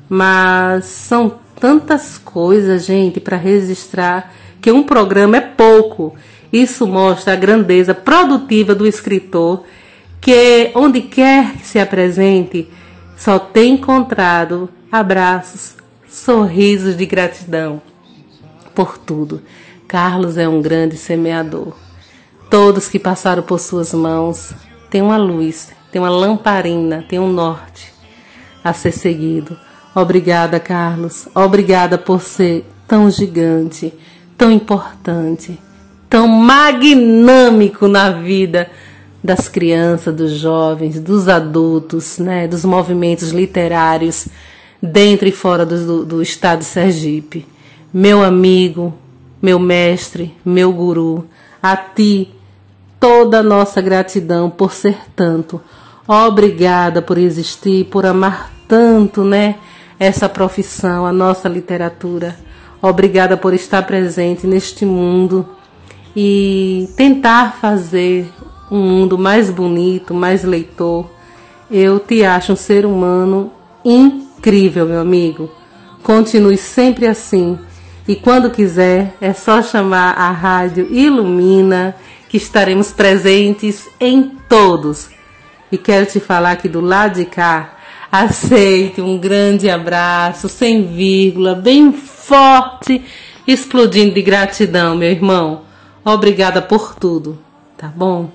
mas são tantas coisas, gente, para registrar que um programa é pouco. Isso mostra a grandeza produtiva do escritor, que onde quer que se apresente, só tem encontrado abraços, sorrisos de gratidão por tudo. Carlos é um grande semeador. Todos que passaram por suas mãos têm uma luz tem uma lamparina, tem um norte a ser seguido. Obrigada, Carlos. Obrigada por ser tão gigante, tão importante, tão magnâmico na vida das crianças, dos jovens, dos adultos, né, dos movimentos literários dentro e fora do, do estado de Sergipe. Meu amigo, meu mestre, meu guru, a ti toda a nossa gratidão por ser tanto. Obrigada por existir, por amar tanto, né? Essa profissão, a nossa literatura. Obrigada por estar presente neste mundo e tentar fazer um mundo mais bonito, mais leitor. Eu te acho um ser humano incrível, meu amigo. Continue sempre assim. E quando quiser, é só chamar a rádio Ilumina que estaremos presentes em todos. E quero te falar que do lado de cá, aceite um grande abraço, sem vírgula, bem forte, explodindo de gratidão, meu irmão. Obrigada por tudo, tá bom?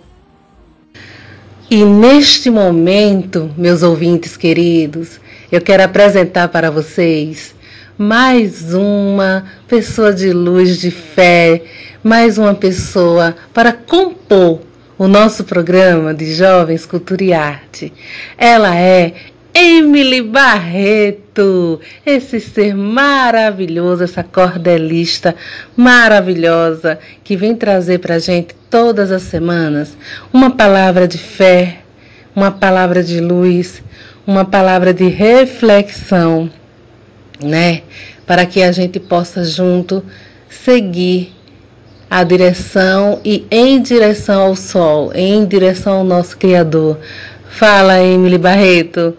E neste momento, meus ouvintes queridos, eu quero apresentar para vocês mais uma pessoa de luz, de fé, mais uma pessoa para compor o nosso programa de Jovens Cultura e Arte. Ela é Emily Barreto, esse ser maravilhoso, essa cordelista maravilhosa que vem trazer para gente todas as semanas uma palavra de fé, uma palavra de luz, uma palavra de reflexão, né? Para que a gente possa junto seguir a direção e em direção ao sol, em direção ao nosso Criador. Fala, Emily Barreto.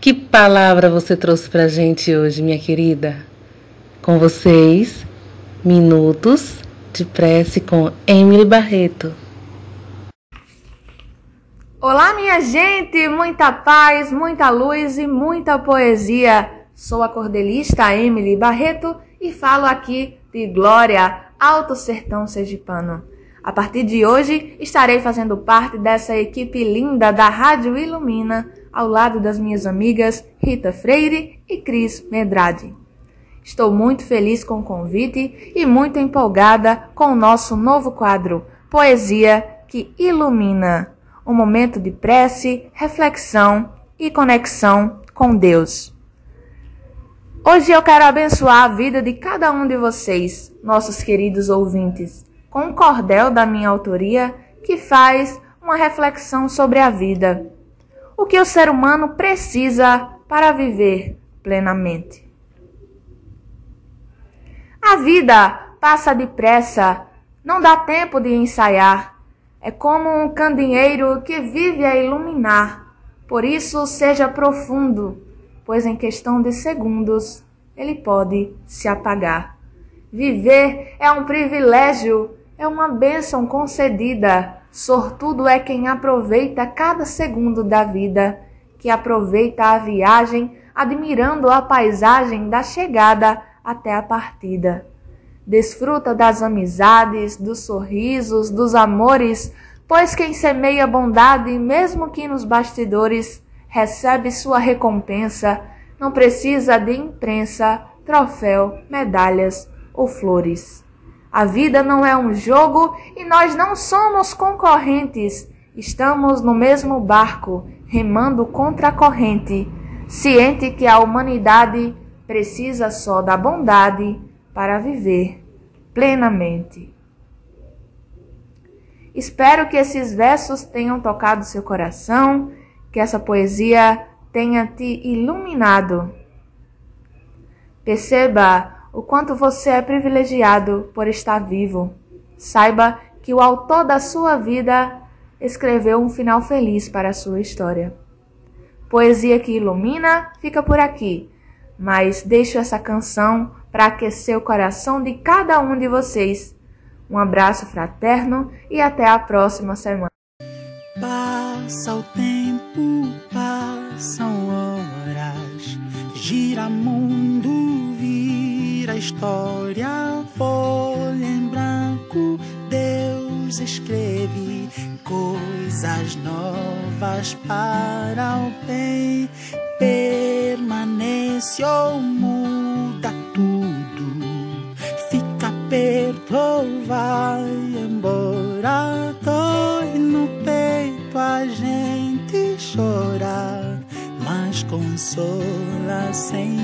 Que palavra você trouxe para a gente hoje, minha querida? Com vocês, Minutos de Prece com Emily Barreto. Olá, minha gente! Muita paz, muita luz e muita poesia. Sou a cordelista Emily Barreto e falo aqui de Glória, Alto Sertão Sergipano. A partir de hoje, estarei fazendo parte dessa equipe linda da Rádio Ilumina ao lado das minhas amigas Rita Freire e Cris Medrade. Estou muito feliz com o convite e muito empolgada com o nosso novo quadro Poesia que Ilumina um momento de prece, reflexão e conexão com Deus. Hoje eu quero abençoar a vida de cada um de vocês, nossos queridos ouvintes, com um cordel da minha autoria que faz uma reflexão sobre a vida o que o ser humano precisa para viver plenamente. A vida passa depressa, não dá tempo de ensaiar. É como um candeeiro que vive a iluminar. Por isso, seja profundo, pois em questão de segundos ele pode se apagar. Viver é um privilégio, é uma bênção concedida Sortudo é quem aproveita cada segundo da vida, que aproveita a viagem, admirando a paisagem da chegada até a partida. Desfruta das amizades, dos sorrisos, dos amores, pois quem semeia bondade, mesmo que nos bastidores, recebe sua recompensa, não precisa de imprensa, troféu, medalhas ou flores. A vida não é um jogo e nós não somos concorrentes. Estamos no mesmo barco, remando contra a corrente, ciente que a humanidade precisa só da bondade para viver plenamente. Espero que esses versos tenham tocado seu coração, que essa poesia tenha te iluminado. Perceba o quanto você é privilegiado por estar vivo. Saiba que o autor da sua vida escreveu um final feliz para a sua história. Poesia que ilumina fica por aqui, mas deixo essa canção para aquecer o coração de cada um de vocês. Um abraço fraterno e até a próxima semana. Passa o tempo, passam horas, gira mundo a história, folha em branco, Deus escreve coisas novas para o bem. Permanece ou muda tudo, fica perto ou vai embora. chorar, mas consola sem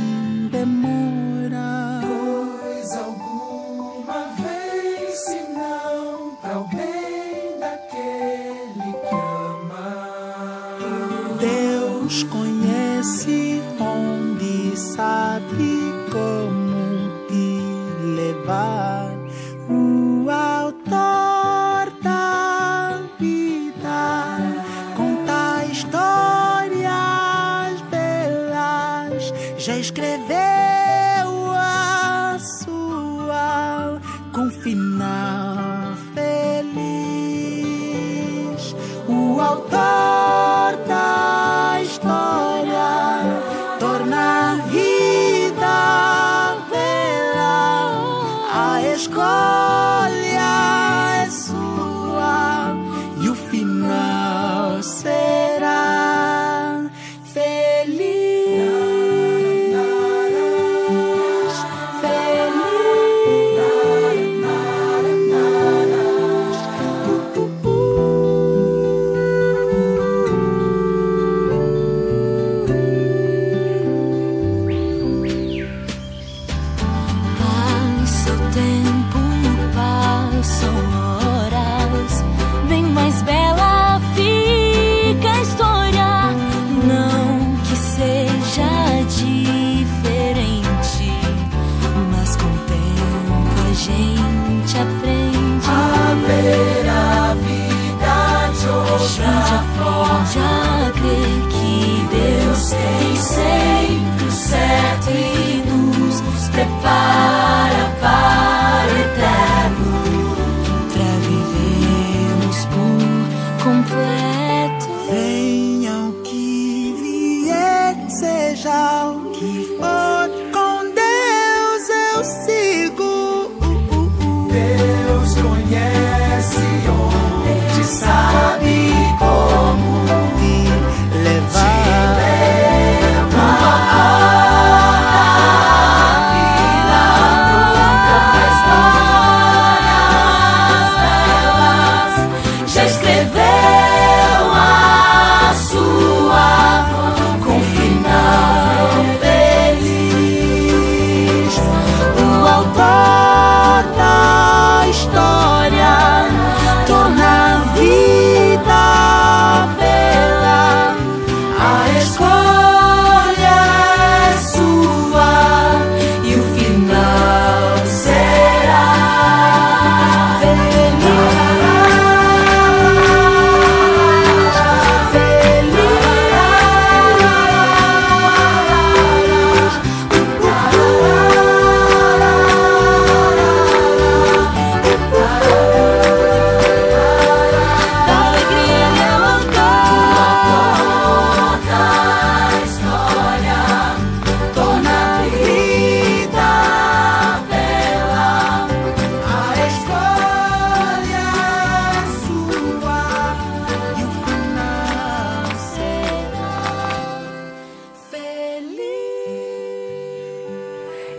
demora. Coisa alguma vez, se não para o bem daquele que ama. Deus conhece onde sai.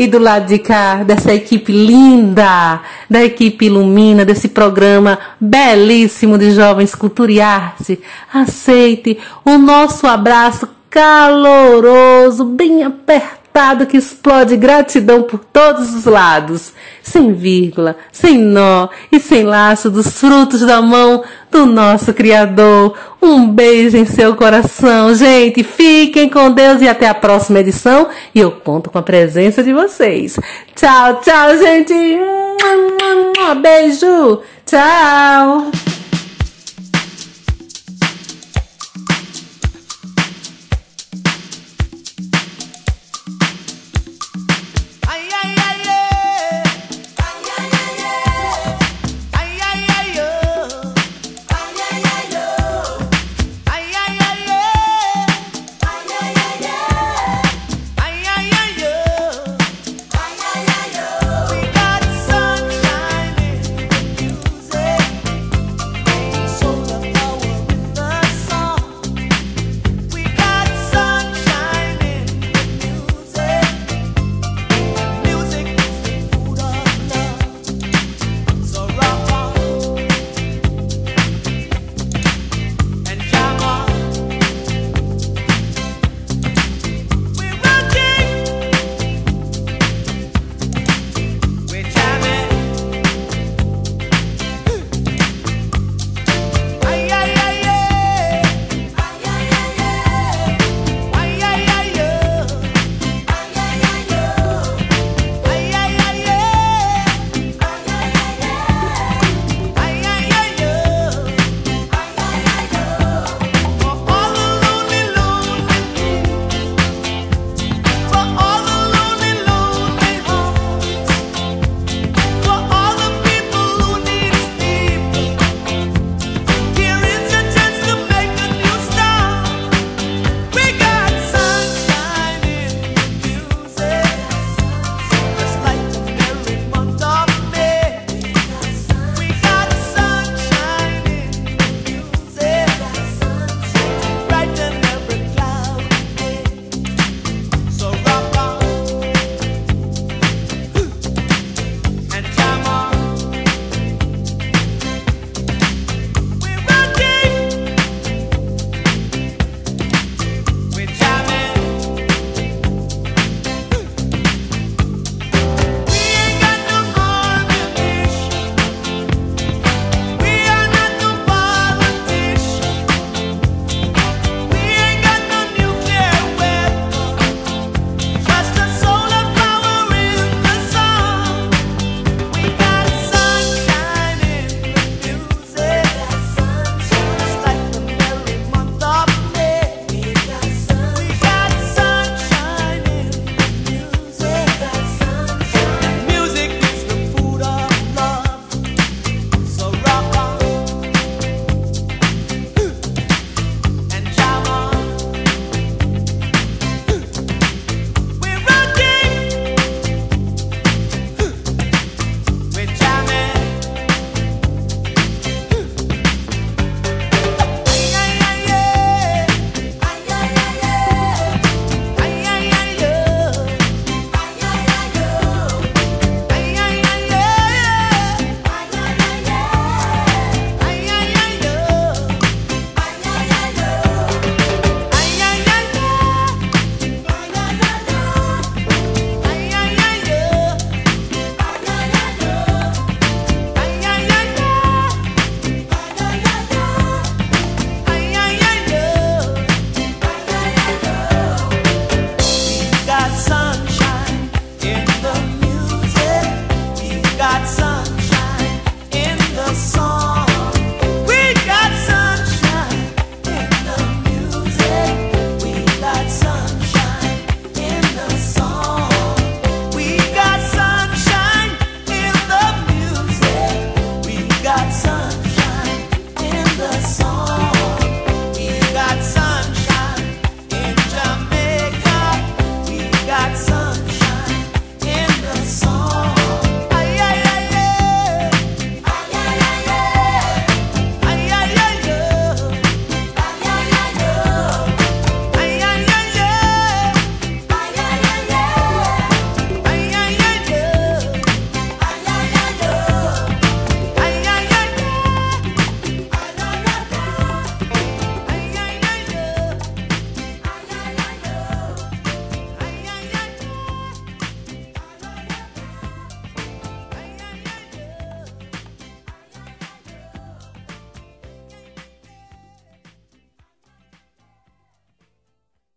Do lado de cá, dessa equipe linda, da equipe Ilumina, desse programa belíssimo de Jovens Cultura e Arte, aceite o nosso abraço caloroso, bem apertado, que explode gratidão por todos os lados, sem vírgula, sem nó e sem laço dos frutos da mão do nosso Criador. Um beijo em seu coração, gente. Fiquem com Deus e até a próxima edição. E eu conto com a presença de vocês. Tchau, tchau, gente. Beijo. Tchau.